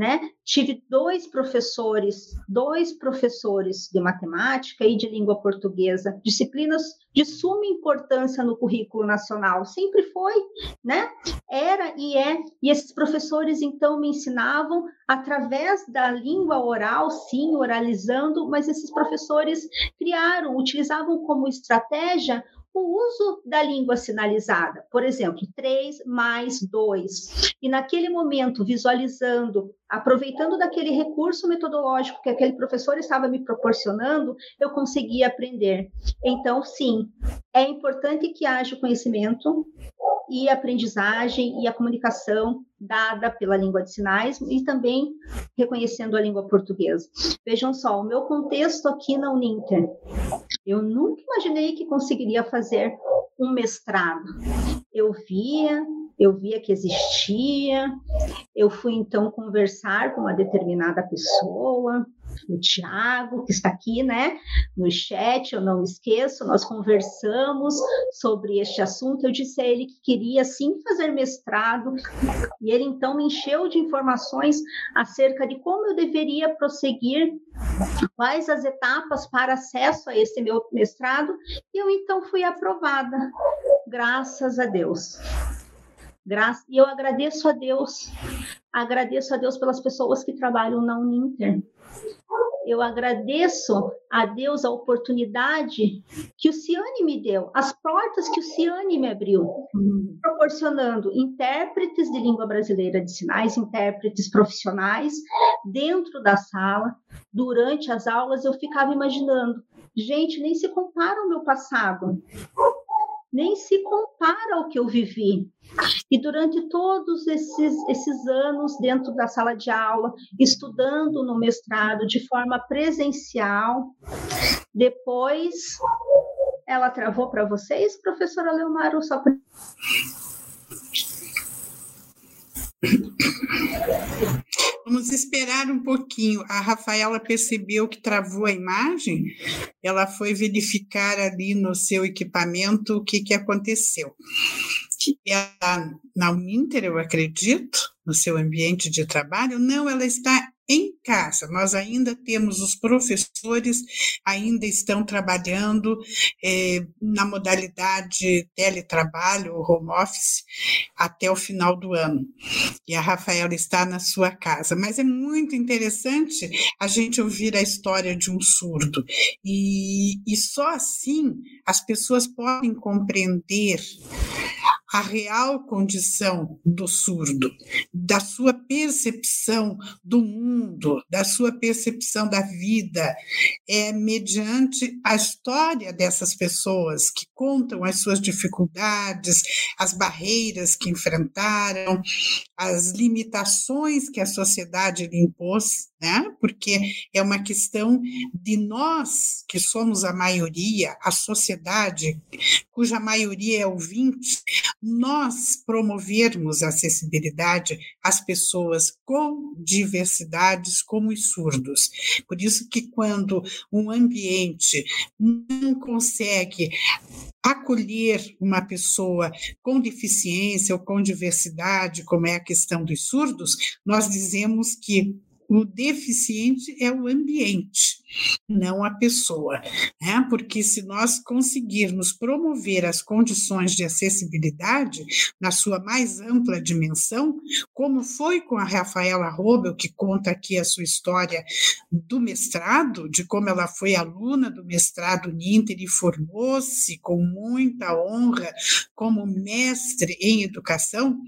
né? Tive dois professores, dois professores de matemática e de língua portuguesa, disciplinas de suma importância no currículo nacional, sempre foi, né? Era e é, e esses professores então me ensinavam através da língua oral, sim, oralizando, mas esses professores criaram, utilizavam como estratégia o uso da língua sinalizada, por exemplo, 3 mais 2. E naquele momento, visualizando, aproveitando daquele recurso metodológico que aquele professor estava me proporcionando, eu conseguia aprender. Então, sim, é importante que haja o conhecimento e a aprendizagem e a comunicação dada pela língua de sinais e também reconhecendo a língua portuguesa. Vejam só, o meu contexto aqui na Uninter, eu nunca imaginei que conseguiria fazer um mestrado. Eu via, eu via que existia, eu fui então conversar com uma determinada pessoa, o Tiago, que está aqui, né, no chat, eu não esqueço, nós conversamos sobre este assunto. Eu disse a ele que queria sim fazer mestrado, e ele então me encheu de informações acerca de como eu deveria prosseguir, quais as etapas para acesso a esse meu mestrado, e eu então fui aprovada, graças a Deus. E eu agradeço a Deus, agradeço a Deus pelas pessoas que trabalham na Uninter, eu agradeço a Deus a oportunidade que o Ciane me deu, as portas que o Ciane me abriu, proporcionando intérpretes de língua brasileira de sinais, intérpretes profissionais dentro da sala. Durante as aulas eu ficava imaginando, gente, nem se compara ao meu passado nem se compara ao que eu vivi. E durante todos esses, esses anos dentro da sala de aula, estudando no mestrado de forma presencial, depois ela travou para vocês, professora Leomar, só para. Vamos esperar um pouquinho. A Rafaela percebeu que travou a imagem, ela foi verificar ali no seu equipamento o que, que aconteceu. Ela, na Uninter, eu acredito, no seu ambiente de trabalho, não, ela está em casa. Nós ainda temos os professores, ainda estão trabalhando é, na modalidade teletrabalho, home office, até o final do ano. E a Rafaela está na sua casa. Mas é muito interessante a gente ouvir a história de um surdo. E, e só assim as pessoas podem compreender a real condição do surdo, da sua percepção do mundo, da sua percepção da vida, é mediante a história dessas pessoas que contam as suas dificuldades, as barreiras que enfrentaram, as limitações que a sociedade lhe impôs, né? Porque é uma questão de nós, que somos a maioria, a sociedade, cuja maioria é ouvinte, nós promovermos acessibilidade às pessoas com diversidades, como os surdos. Por isso que quando um ambiente não consegue acolher uma pessoa com deficiência ou com diversidade, como é a questão dos surdos, nós dizemos que o deficiente é o ambiente, não a pessoa, né? Porque se nós conseguirmos promover as condições de acessibilidade na sua mais ampla dimensão, como foi com a Rafaela Robel, que conta aqui a sua história do mestrado, de como ela foi aluna do mestrado Ninter e formou-se com muita honra como mestre em educação,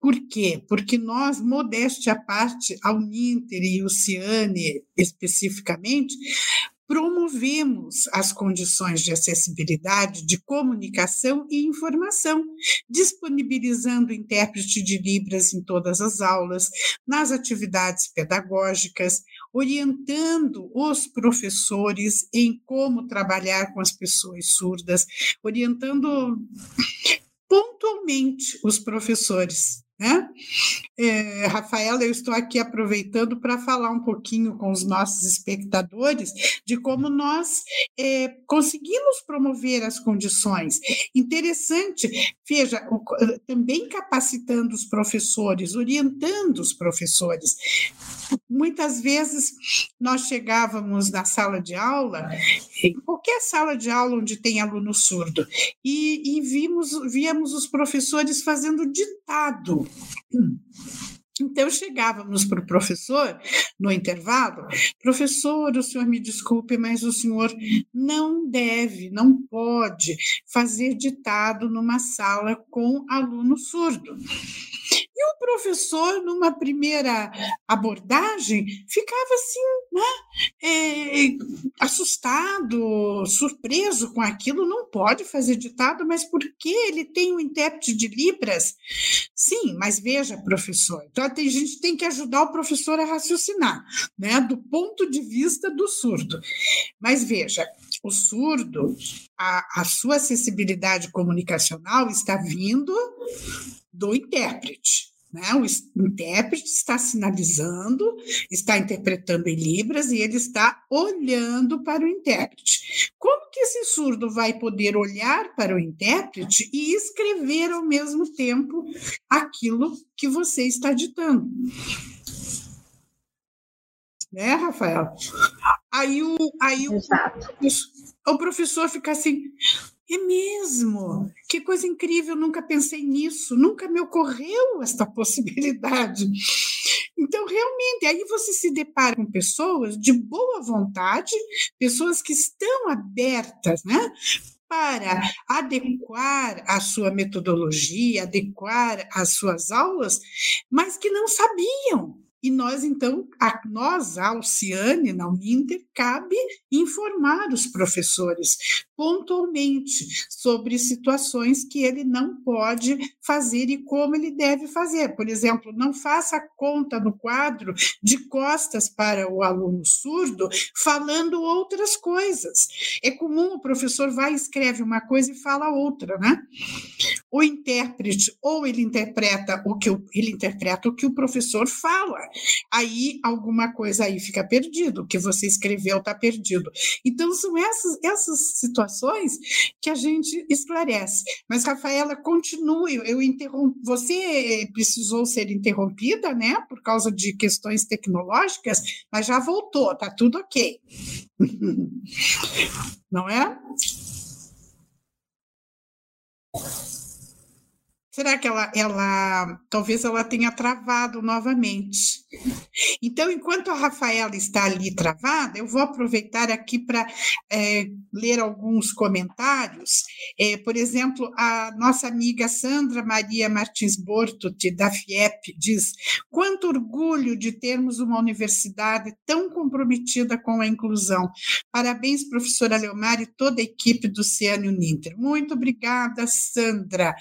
por quê? Porque nós, modéstia à parte, a Uninter e o Ciane especificamente, promovemos as condições de acessibilidade, de comunicação e informação, disponibilizando intérprete de Libras em todas as aulas, nas atividades pedagógicas, orientando os professores em como trabalhar com as pessoas surdas, orientando pontualmente os professores né? É, Rafaela, eu estou aqui aproveitando para falar um pouquinho com os nossos espectadores de como nós é, conseguimos promover as condições. Interessante, veja, também capacitando os professores, orientando os professores. Muitas vezes nós chegávamos na sala de aula, em qualquer sala de aula onde tem aluno surdo, e, e vimos, víamos os professores fazendo ditado. Então chegávamos para o professor no intervalo, professor, o senhor me desculpe, mas o senhor não deve, não pode fazer ditado numa sala com aluno surdo. E o professor, numa primeira abordagem, ficava assim, né, é, assustado, surpreso com aquilo, não pode fazer ditado, mas por que ele tem um intérprete de Libras? Sim, mas veja, professor, então a gente tem que ajudar o professor a raciocinar, né, do ponto de vista do surdo. Mas veja, o surdo, a, a sua acessibilidade comunicacional está vindo do intérprete. Né? O intérprete está sinalizando, está interpretando em Libras e ele está olhando para o intérprete. Como que esse surdo vai poder olhar para o intérprete e escrever ao mesmo tempo aquilo que você está ditando? Né, Rafael? Aí o, aí o, o professor fica assim, é mesmo? Que coisa incrível, nunca pensei nisso, nunca me ocorreu esta possibilidade. Então, realmente, aí você se depara com pessoas de boa vontade, pessoas que estão abertas, né? Para adequar a sua metodologia, adequar as suas aulas, mas que não sabiam e nós, então, a nós, a Alciane, na Uninter, cabe informar os professores pontualmente sobre situações que ele não pode fazer e como ele deve fazer. Por exemplo, não faça conta no quadro de costas para o aluno surdo falando outras coisas. É comum o professor vai escreve uma coisa e fala outra, né? O intérprete ou ele interpreta o que o, ele interpreta o que o professor fala aí alguma coisa aí fica perdido, o que você escreveu está perdido. Então, são essas, essas situações que a gente esclarece. Mas, Rafaela, continue, eu interrompo. Você precisou ser interrompida, né, por causa de questões tecnológicas, mas já voltou, está tudo ok. Não é? Será que ela, ela, talvez ela tenha travado novamente? Então, enquanto a Rafaela está ali travada, eu vou aproveitar aqui para é, ler alguns comentários. É, por exemplo, a nossa amiga Sandra Maria Martins Bortot, da FIEP, diz: quanto orgulho de termos uma universidade tão comprometida com a inclusão. Parabéns, professora Leomar e toda a equipe do Ciano Ninter. Muito obrigada, Sandra.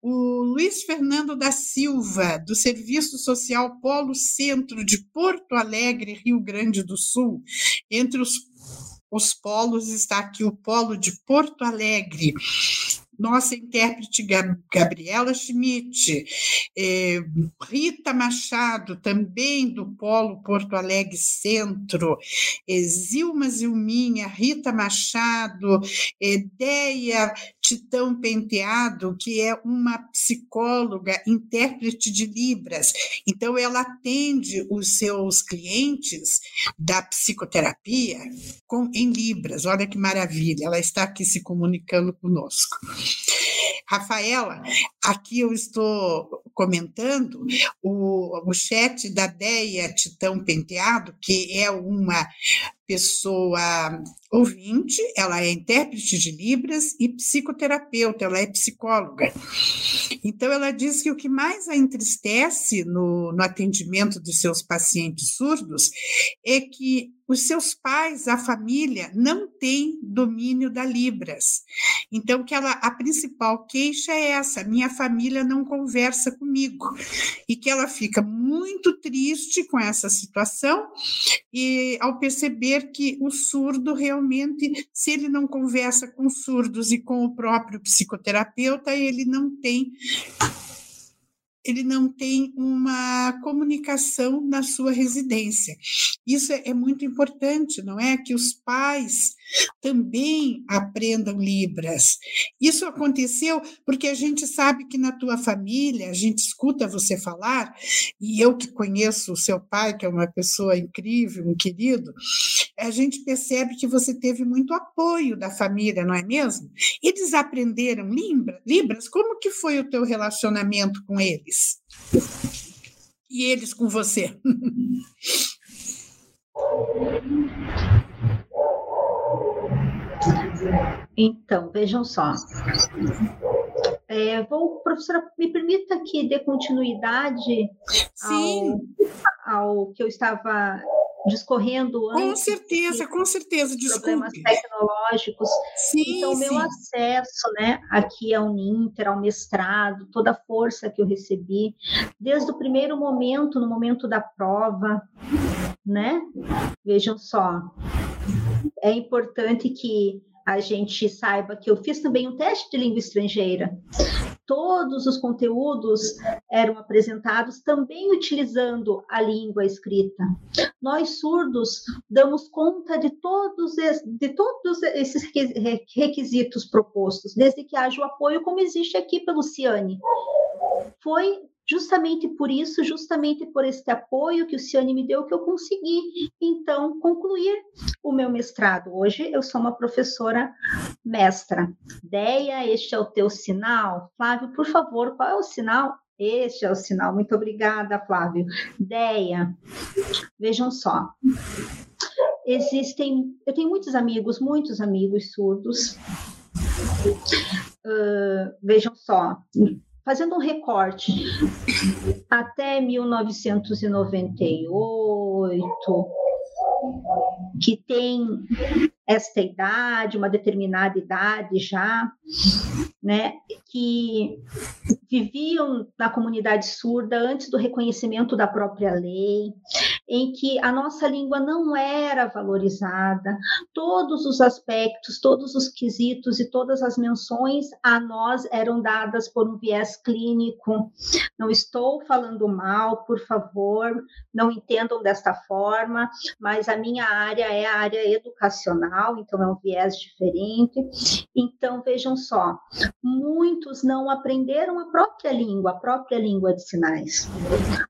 O Luiz Fernando da Silva, do Serviço Social Polo Centro de Porto Alegre, Rio Grande do Sul. Entre os, os polos está aqui o Polo de Porto Alegre nossa intérprete Gabriela Schmidt, é, Rita Machado, também do Polo Porto Alegre Centro, é, Zilma Zilminha, Rita Machado, Deia Titão Penteado, que é uma psicóloga, intérprete de Libras. Então, ela atende os seus clientes da psicoterapia com, em Libras. Olha que maravilha, ela está aqui se comunicando conosco. Rafaela, aqui eu estou comentando o, o chat da Deia Titão Penteado, que é uma pessoa ouvinte, ela é intérprete de Libras e psicoterapeuta, ela é psicóloga. Então, ela diz que o que mais a entristece no, no atendimento de seus pacientes surdos é que os seus pais, a família, não têm domínio da Libras. Então, que ela, a principal queixa é essa: minha família não conversa comigo. E que ela fica muito triste com essa situação, e ao perceber que o surdo realmente, se ele não conversa com surdos e com o próprio psicoterapeuta, ele não tem ele não tem uma comunicação na sua residência. Isso é, é, muito importante, não é? Que os pais também aprendam Libras. Isso aconteceu porque a gente sabe que na tua família, a gente escuta você falar, e eu que conheço o seu pai, que é uma pessoa incrível, um querido, a gente percebe que você teve muito apoio da família, não é mesmo? Eles aprenderam Libras? Como que foi o teu relacionamento com eles? eles. E eles com você. Então, vejam só. É, vou, professora, me permita que dê continuidade ao, ao, que eu estava discorrendo antes. Com certeza, com certeza, desculpe. Problemas tecnológicos. Sim, então, meu acesso né, aqui ao Ninter, ao mestrado, toda a força que eu recebi, desde o primeiro momento, no momento da prova, né? Vejam só, é importante que a gente saiba que eu fiz também um teste de língua estrangeira todos os conteúdos eram apresentados também utilizando a língua escrita. Nós surdos damos conta de todos, de todos esses requisitos propostos, desde que haja o apoio, como existe aqui pelo Ciane. Foi justamente por isso, justamente por este apoio que o Ciane me deu, que eu consegui, então, concluir o meu mestrado. Hoje eu sou uma professora mestra. Deia, este é o teu sinal? Flávio, por favor, qual é o sinal? Este é o sinal. Muito obrigada, Flávio. Deia, vejam só. Existem, eu tenho muitos amigos, muitos amigos surdos. Uh, vejam só, fazendo um recorte, até 1998, que tem esta idade, uma determinada idade já, né, que viviam na comunidade surda antes do reconhecimento da própria lei, em que a nossa língua não era valorizada, todos os aspectos, todos os quesitos e todas as menções a nós eram dadas por um viés clínico. Não estou falando mal, por favor, não entendam desta forma, mas a minha área é a área educacional, então é um viés diferente. Então, vejam só, muitos não aprenderam a própria língua, a própria língua de sinais.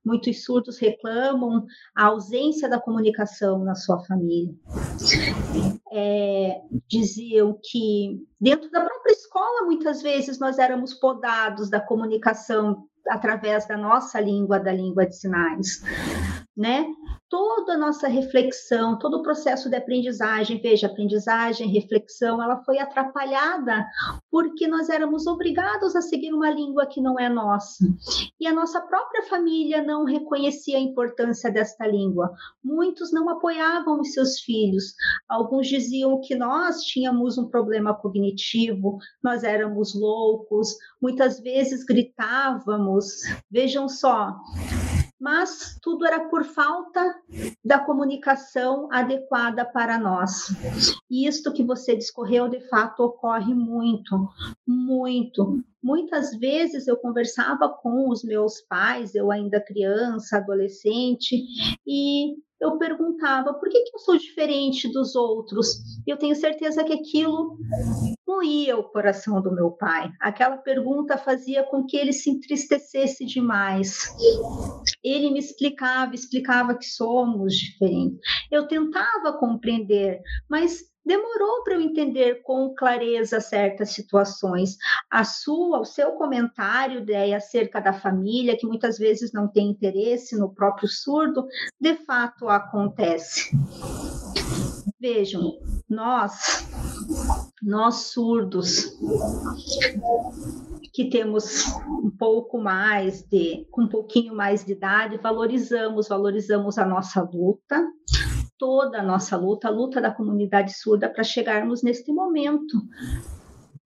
Muitos surdos reclamam a ausência da comunicação na sua família. É, diziam que dentro da própria escola, muitas vezes, nós éramos podados da comunicação através da nossa língua, da língua de sinais, né? Toda a nossa reflexão, todo o processo de aprendizagem, veja, aprendizagem, reflexão, ela foi atrapalhada porque nós éramos obrigados a seguir uma língua que não é nossa. E a nossa própria família não reconhecia a importância desta língua. Muitos não apoiavam os seus filhos. Alguns diziam que nós tínhamos um problema cognitivo, nós éramos loucos, muitas vezes gritávamos. Vejam só, mas tudo era por falta da comunicação adequada para nós. E isto que você discorreu, de fato, ocorre muito, muito. Muitas vezes eu conversava com os meus pais, eu ainda criança, adolescente, e eu perguntava por que, que eu sou diferente dos outros. Eu tenho certeza que aquilo moía o coração do meu pai. Aquela pergunta fazia com que ele se entristecesse demais. Ele me explicava, explicava que somos diferentes. Eu tentava compreender, mas demorou para eu entender com clareza certas situações. A sua, o seu comentário, ideia acerca da família, que muitas vezes não tem interesse no próprio surdo, de fato acontece. Vejam, nós, nós surdos, que temos um pouco mais de, com um pouquinho mais de idade, valorizamos, valorizamos a nossa luta, toda a nossa luta, a luta da comunidade surda para chegarmos neste momento.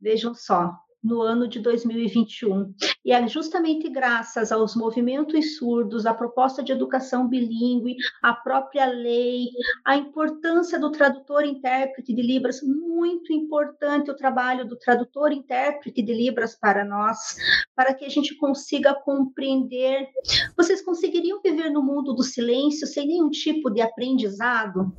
Vejam só, no ano de 2021. E é justamente graças aos movimentos surdos, à proposta de educação bilíngue, à própria lei, à importância do tradutor intérprete de Libras, muito importante o trabalho do tradutor intérprete de Libras para nós, para que a gente consiga compreender. Vocês conseguiriam viver no mundo do silêncio sem nenhum tipo de aprendizado?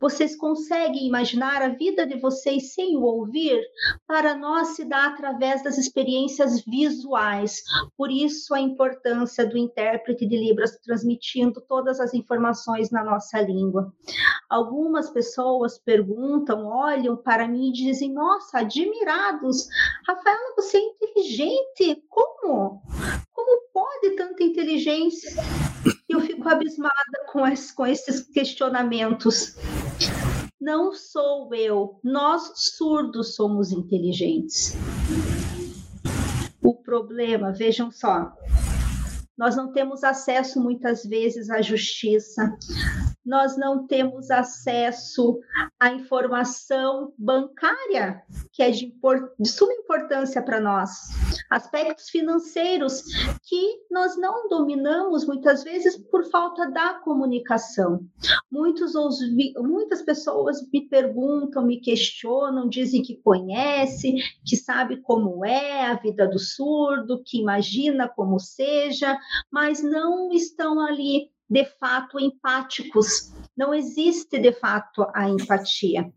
Vocês conseguem imaginar a vida de vocês sem o ouvir? Para nós se dá através das experiências visuais. Por isso a importância do intérprete de Libras transmitindo todas as informações na nossa língua. Algumas pessoas perguntam, olham para mim e dizem: "Nossa, admirados, Rafaela, você é inteligente. Como? Como pode tanta inteligência?" Eu fico abismada com, esses, com esses questionamentos. Não sou eu, nós surdos somos inteligentes. O problema, vejam só, nós não temos acesso muitas vezes à justiça, nós não temos acesso à informação bancária, que é de, de suma importância para nós. Aspectos financeiros que nós não dominamos muitas vezes por falta da comunicação. Muitos, muitas pessoas me perguntam, me questionam, dizem que conhece, que sabe como é a vida do surdo, que imagina como seja, mas não estão ali de fato empáticos. Não existe de fato a empatia.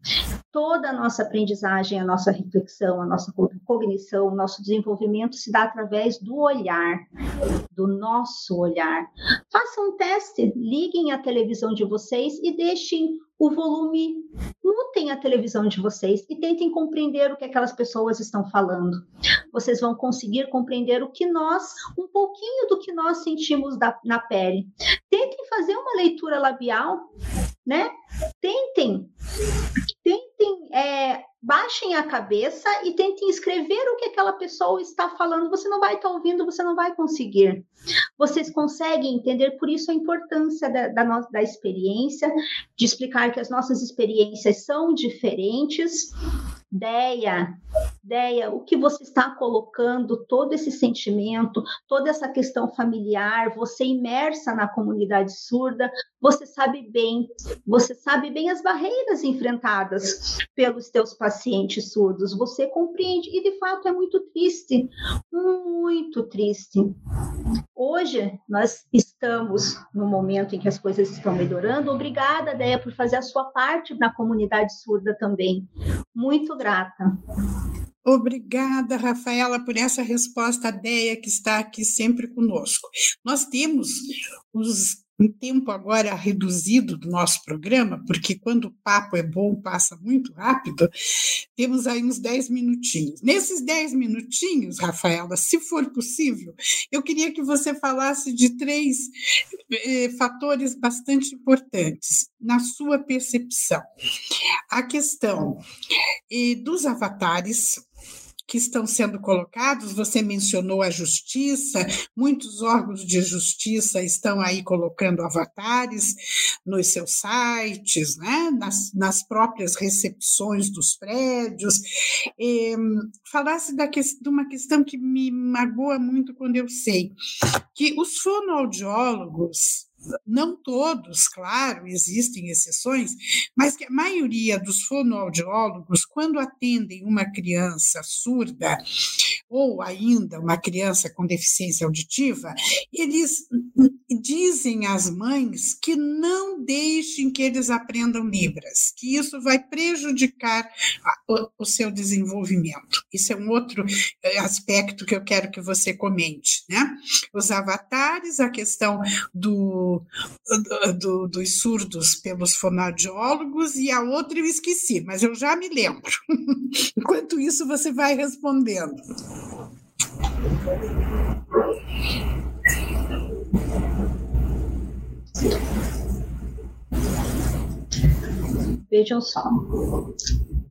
Toda a nossa aprendizagem, a nossa reflexão, a nossa cognição, o nosso desenvolvimento se dá através do olhar, do nosso olhar. Façam um teste, liguem a televisão de vocês e deixem o volume, mutem a televisão de vocês e tentem compreender o que aquelas pessoas estão falando. Vocês vão conseguir compreender o que nós, um pouquinho do que nós sentimos da, na pele. Tentem fazer uma leitura labial, né? Tentem, tentem é, baixem a cabeça e tentem escrever o que aquela pessoa está falando. Você não vai estar ouvindo, você não vai conseguir. Vocês conseguem entender, por isso a importância da, da, nossa, da experiência, de explicar que as nossas experiências são diferentes. Deia, Deia, o que você está colocando, todo esse sentimento, toda essa questão familiar, você imersa na comunidade surda, você sabe bem, você sabe bem as barreiras enfrentadas pelos teus pacientes surdos, você compreende e de fato é muito triste, muito triste. Hoje nós estamos no momento em que as coisas estão melhorando. Obrigada, Deia, por fazer a sua parte na comunidade surda também. Muito grata. Obrigada, Rafaela, por essa resposta, Deia, que está aqui sempre conosco. Nós temos os um tempo agora reduzido do nosso programa, porque quando o papo é bom, passa muito rápido, temos aí uns 10 minutinhos. Nesses 10 minutinhos, Rafaela, se for possível, eu queria que você falasse de três eh, fatores bastante importantes na sua percepção. A questão eh, dos avatares, que estão sendo colocados, você mencionou a justiça, muitos órgãos de justiça estão aí colocando avatares nos seus sites, né? nas, nas próprias recepções dos prédios. E, falasse da que, de uma questão que me magoa muito quando eu sei que os fonoaudiólogos não todos, claro, existem exceções, mas que a maioria dos fonoaudiólogos, quando atendem uma criança surda, ou ainda uma criança com deficiência auditiva, eles dizem às mães que não deixem que eles aprendam Libras, que isso vai prejudicar o, seu desenvolvimento. Isso é um outro eh, aspecto que eu quero que você comente, né? Os avatares, a questão do, do, dos surdos pelos fonoaudiólogos e a outra eu esqueci, mas eu já me lembro. Enquanto isso, você vai respondendo. Vejam só.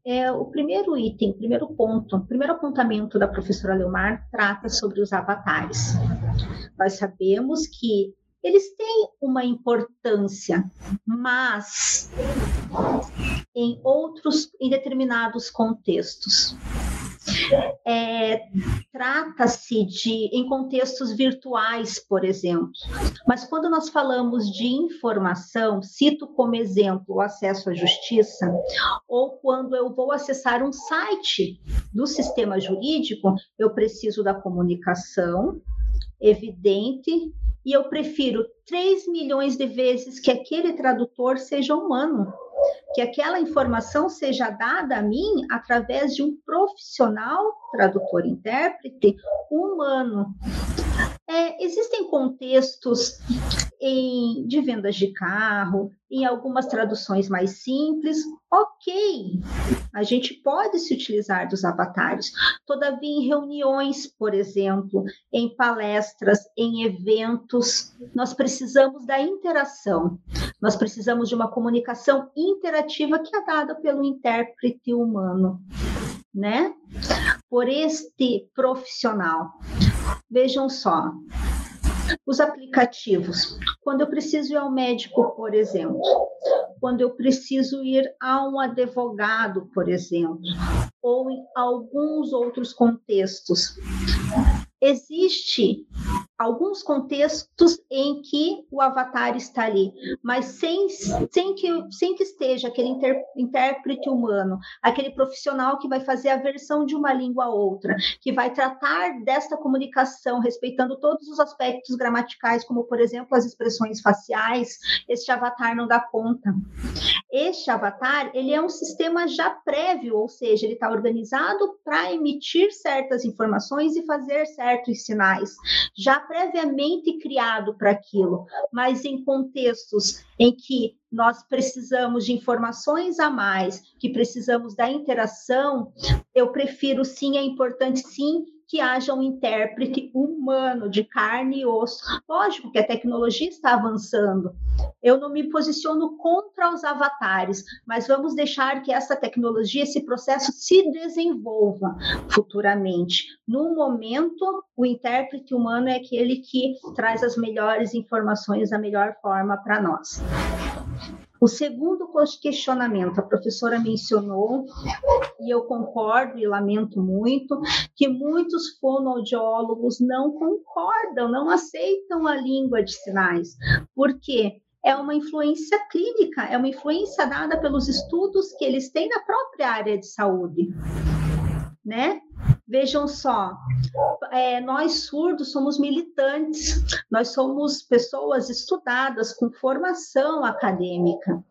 É, o primeiro item, primeiro ponto, o primeiro apontamento da professora Leomar trata sobre os avatares. Nós sabemos que eles têm uma importância, mas em outros, em determinados contextos. É, Trata-se de em contextos virtuais, por exemplo. Mas quando nós falamos de informação, cito como exemplo o acesso à justiça, ou quando eu vou acessar um site do sistema jurídico, eu preciso da comunicação evidente e eu prefiro 3 milhões de vezes que aquele tradutor seja humano, que aquela informação seja dada a mim através de um profissional tradutor-intérprete humano. É, existem contextos em, de vendas de carro, em algumas traduções mais simples, ok, a gente pode se utilizar dos avatares. Todavia, em reuniões, por exemplo, em palestras, em eventos, nós precisamos da interação, nós precisamos de uma comunicação interativa que é dada pelo intérprete humano, né? Por este profissional. Vejam só, os aplicativos. Quando eu preciso ir ao médico, por exemplo, quando eu preciso ir a um advogado, por exemplo, ou em alguns outros contextos. Existe alguns contextos em que o avatar está ali, mas sem, sem, que, sem que esteja aquele inter, intérprete humano, aquele profissional que vai fazer a versão de uma língua a outra, que vai tratar desta comunicação respeitando todos os aspectos gramaticais, como por exemplo as expressões faciais, este avatar não dá conta. Este avatar, ele é um sistema já prévio, ou seja, ele está organizado para emitir certas informações e fazer certos sinais, já previamente criado para aquilo, mas em contextos em que nós precisamos de informações a mais, que precisamos da interação, eu prefiro sim, é importante sim que haja um intérprete humano, de carne e osso. Lógico que a tecnologia está avançando. Eu não me posiciono contra os avatares, mas vamos deixar que essa tecnologia, esse processo se desenvolva futuramente. No momento, o intérprete humano é aquele que traz as melhores informações da melhor forma para nós. O segundo questionamento, a professora mencionou, e eu concordo e lamento muito, que muitos fonoaudiólogos não concordam, não aceitam a língua de sinais. Por quê? é uma influência clínica, é uma influência dada pelos estudos que eles têm na própria área de saúde, né? Vejam só, é, nós surdos somos militantes, nós somos pessoas estudadas com formação acadêmica,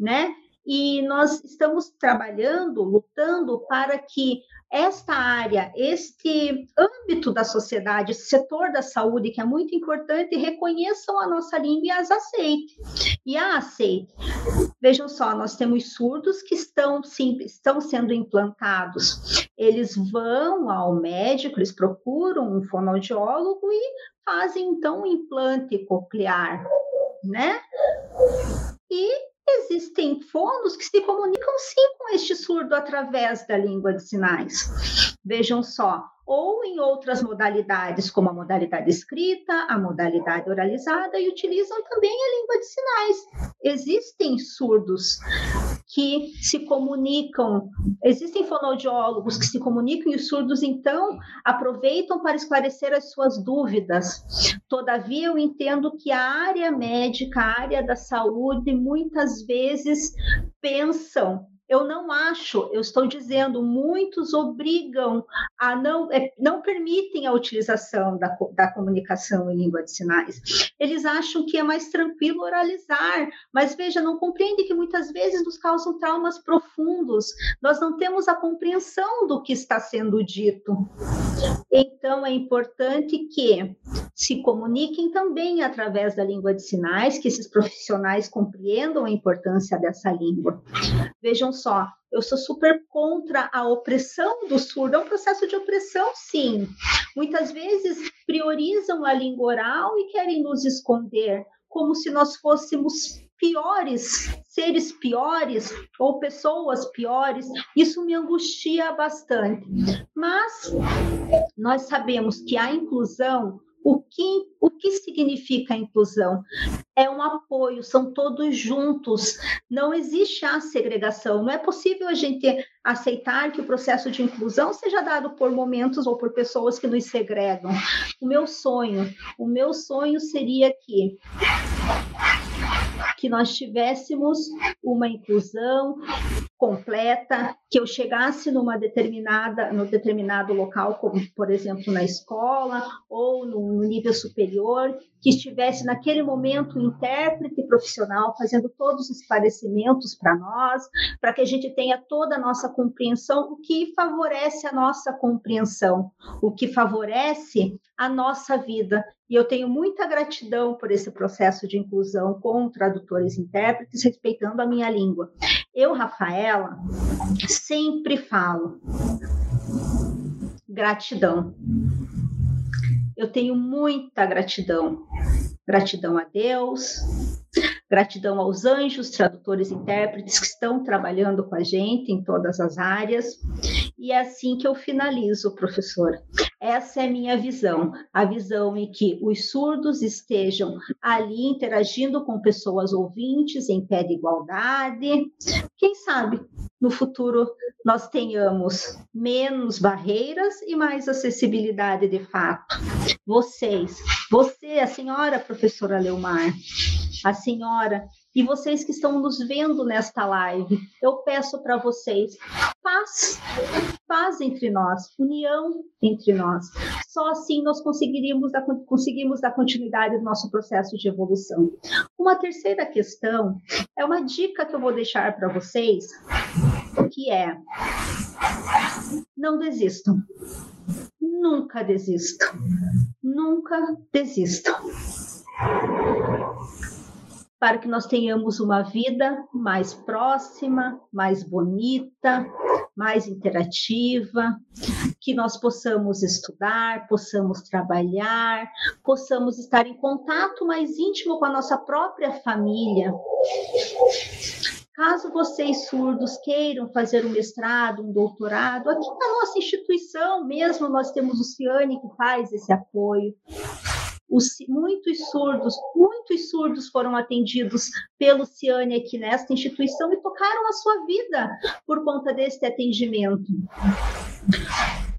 né? e nós estamos trabalhando, lutando para que esta área, este âmbito da sociedade, esse setor da saúde, que é muito importante, reconheçam a nossa língua e as aceitem. E a aceite. Vejam só, nós temos surdos que estão, sim, estão sendo implantados. Eles vão ao médico, eles procuram um fonoaudiólogo e fazem então um implante coclear, né? E existem fonos que se comunicam sim com este surdo através da língua de sinais. Vejam só, ou em outras modalidades, como a modalidade escrita, a modalidade oralizada, e utilizam também a língua de sinais. Existem surdos que se comunicam, existem fonoaudiólogos que se comunicam e os surdos, então, aproveitam para esclarecer as suas dúvidas. Todavia, eu entendo que a área médica, a área da saúde, muitas vezes pensam eu não acho, eu estou dizendo, muitos obrigam a não, é, não permitem a utilização da, da comunicação em língua de sinais. Eles acham que é mais tranquilo oralizar, mas veja, não compreende que muitas vezes nos causam traumas profundos. Nós não temos a compreensão do que está sendo dito. Então, é importante que se comuniquem também através da língua de sinais, que esses profissionais compreendam a importância dessa língua. Vejam só, eu sou super contra a opressão do surdo. É um processo de opressão, sim. Muitas vezes priorizam a língua oral e querem nos esconder, como se nós fôssemos piores, seres piores ou pessoas piores. Isso me angustia bastante. Mas nós sabemos que a inclusão o que, o que significa a inclusão? É um apoio, são todos juntos, não existe a segregação. Não é possível a gente aceitar que o processo de inclusão seja dado por momentos ou por pessoas que nos segregam. O meu sonho, o meu sonho seria que que nós tivéssemos uma inclusão completa, que eu chegasse numa determinada, no determinado local, como por exemplo na escola ou no nível superior, que estivesse naquele momento intérprete profissional fazendo todos os esclarecimentos para nós, para que a gente tenha toda a nossa compreensão, o que favorece a nossa compreensão, o que favorece a nossa vida. E eu tenho muita gratidão por esse processo de inclusão com tradutores e intérpretes, respeitando a minha língua. Eu, Rafaela, sempre falo gratidão. Eu tenho muita gratidão. Gratidão a Deus, gratidão aos anjos, tradutores e intérpretes que estão trabalhando com a gente em todas as áreas. E é assim que eu finalizo, professor. Essa é minha visão, a visão em que os surdos estejam ali interagindo com pessoas ouvintes em pé de igualdade. Quem sabe no futuro nós tenhamos menos barreiras e mais acessibilidade de fato. Vocês, você, a senhora professora Leomar, a senhora e vocês que estão nos vendo nesta live, eu peço para vocês paz, paz entre nós, união entre nós. Só assim nós conseguiríamos dar, conseguimos dar continuidade no nosso processo de evolução. Uma terceira questão é uma dica que eu vou deixar para vocês, que é não desistam. Nunca desistam. Nunca desistam para que nós tenhamos uma vida mais próxima, mais bonita, mais interativa, que nós possamos estudar, possamos trabalhar, possamos estar em contato mais íntimo com a nossa própria família. Caso vocês surdos queiram fazer um mestrado, um doutorado, aqui na nossa instituição mesmo nós temos o Ciane que faz esse apoio os, muitos surdos, muitos surdos foram atendidos pelo Ciane aqui nesta instituição e tocaram a sua vida por conta deste atendimento.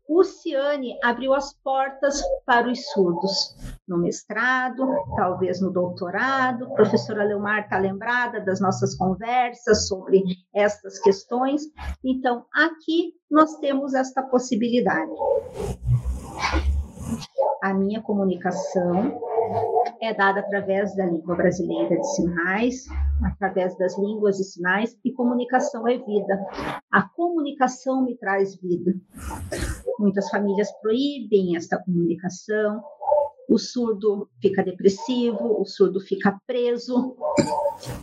O Ciane abriu as portas para os surdos no mestrado, talvez no doutorado. A professora Leomar está lembrada das nossas conversas sobre estas questões. Então, aqui nós temos esta possibilidade a minha comunicação é dada através da língua brasileira de sinais, através das línguas de sinais, e comunicação é vida. A comunicação me traz vida. Muitas famílias proíbem esta comunicação, o surdo fica depressivo, o surdo fica preso,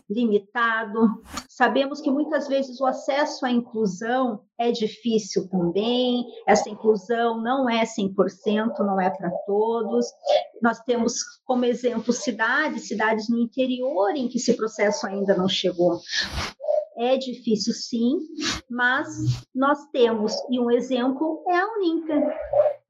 limitado. Sabemos que muitas vezes o acesso à inclusão é difícil também, essa inclusão não é 100%, não é para todos. Nós temos como exemplo cidades, cidades no interior em que esse processo ainda não chegou. É difícil sim, mas nós temos, e um exemplo é a Uninter,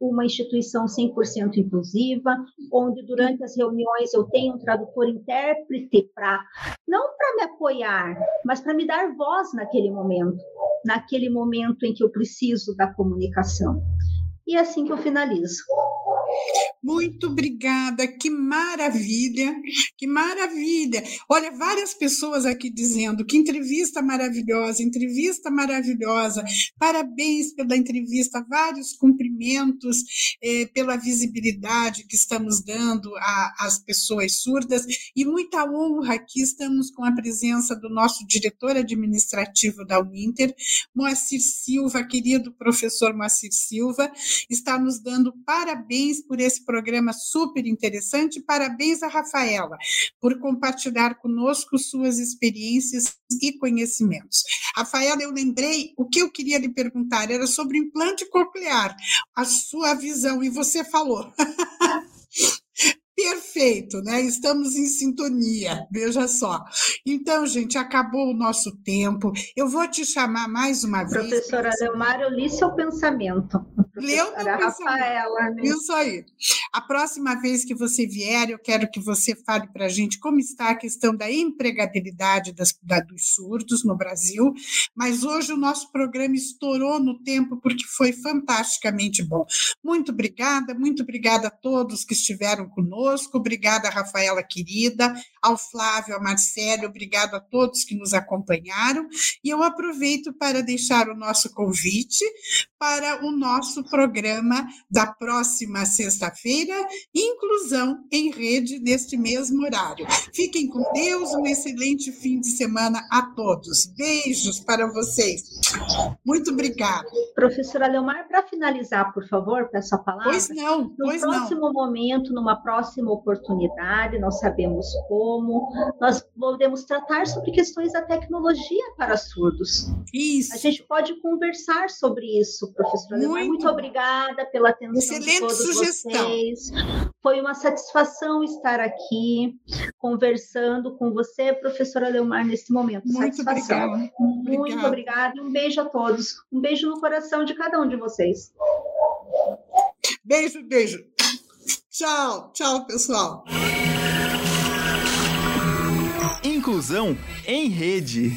uma instituição 100% inclusiva, onde durante as reuniões eu tenho um tradutor intérprete para não para me apoiar, mas para me dar voz naquele momento, naquele momento em que eu preciso da comunicação. E é assim que eu finalizo. Muito obrigada, que maravilha, que maravilha. Olha, várias pessoas aqui dizendo que entrevista maravilhosa, entrevista maravilhosa, parabéns pela entrevista, vários cumprimentos eh, pela visibilidade que estamos dando às pessoas surdas e muita honra que estamos com a presença do nosso diretor administrativo da Uninter, Moacir Silva, querido professor Moacir Silva, está nos dando parabéns por esse programa super interessante. Parabéns a Rafaela por compartilhar conosco suas experiências e conhecimentos. Rafaela, eu lembrei o que eu queria lhe perguntar era sobre implante coclear, a sua visão, e você falou. Perfeito, né? Estamos em sintonia, veja só. Então, gente, acabou o nosso tempo. Eu vou te chamar mais uma Professora vez. Professora Leomar, eu li seu pensamento. Leu meu Rafaela. Né? Isso aí. A próxima vez que você vier, eu quero que você fale para a gente como está a questão da empregabilidade das, da, dos surdos no Brasil. Mas hoje o nosso programa estourou no tempo porque foi fantasticamente bom. Muito obrigada, muito obrigada a todos que estiveram conosco. Obrigada, Rafaela querida, ao Flávio, ao Marcelo, obrigado a todos que nos acompanharam. E eu aproveito para deixar o nosso convite para o nosso programa da próxima sexta-feira, Inclusão em Rede, neste mesmo horário. Fiquem com Deus, um excelente fim de semana a todos. Beijos para vocês. Muito obrigada. Professora Leomar, para finalizar, por favor, peço a palavra. Pois não, no pois próximo não. momento, numa próxima oportunidade, não sabemos como, nós podemos tratar sobre questões da tecnologia para surdos. Isso. A gente pode conversar sobre isso, professora Muito. Muito obrigada pela atenção Excelente de todos sugestão. vocês. Foi uma satisfação estar aqui conversando com você, professora Leomar, nesse momento. Muito satisfação. obrigada. Muito Obrigada. obrigada e um beijo a todos. Um beijo no coração de cada um de vocês. Beijo, beijo. Tchau, tchau, pessoal. Inclusão em rede.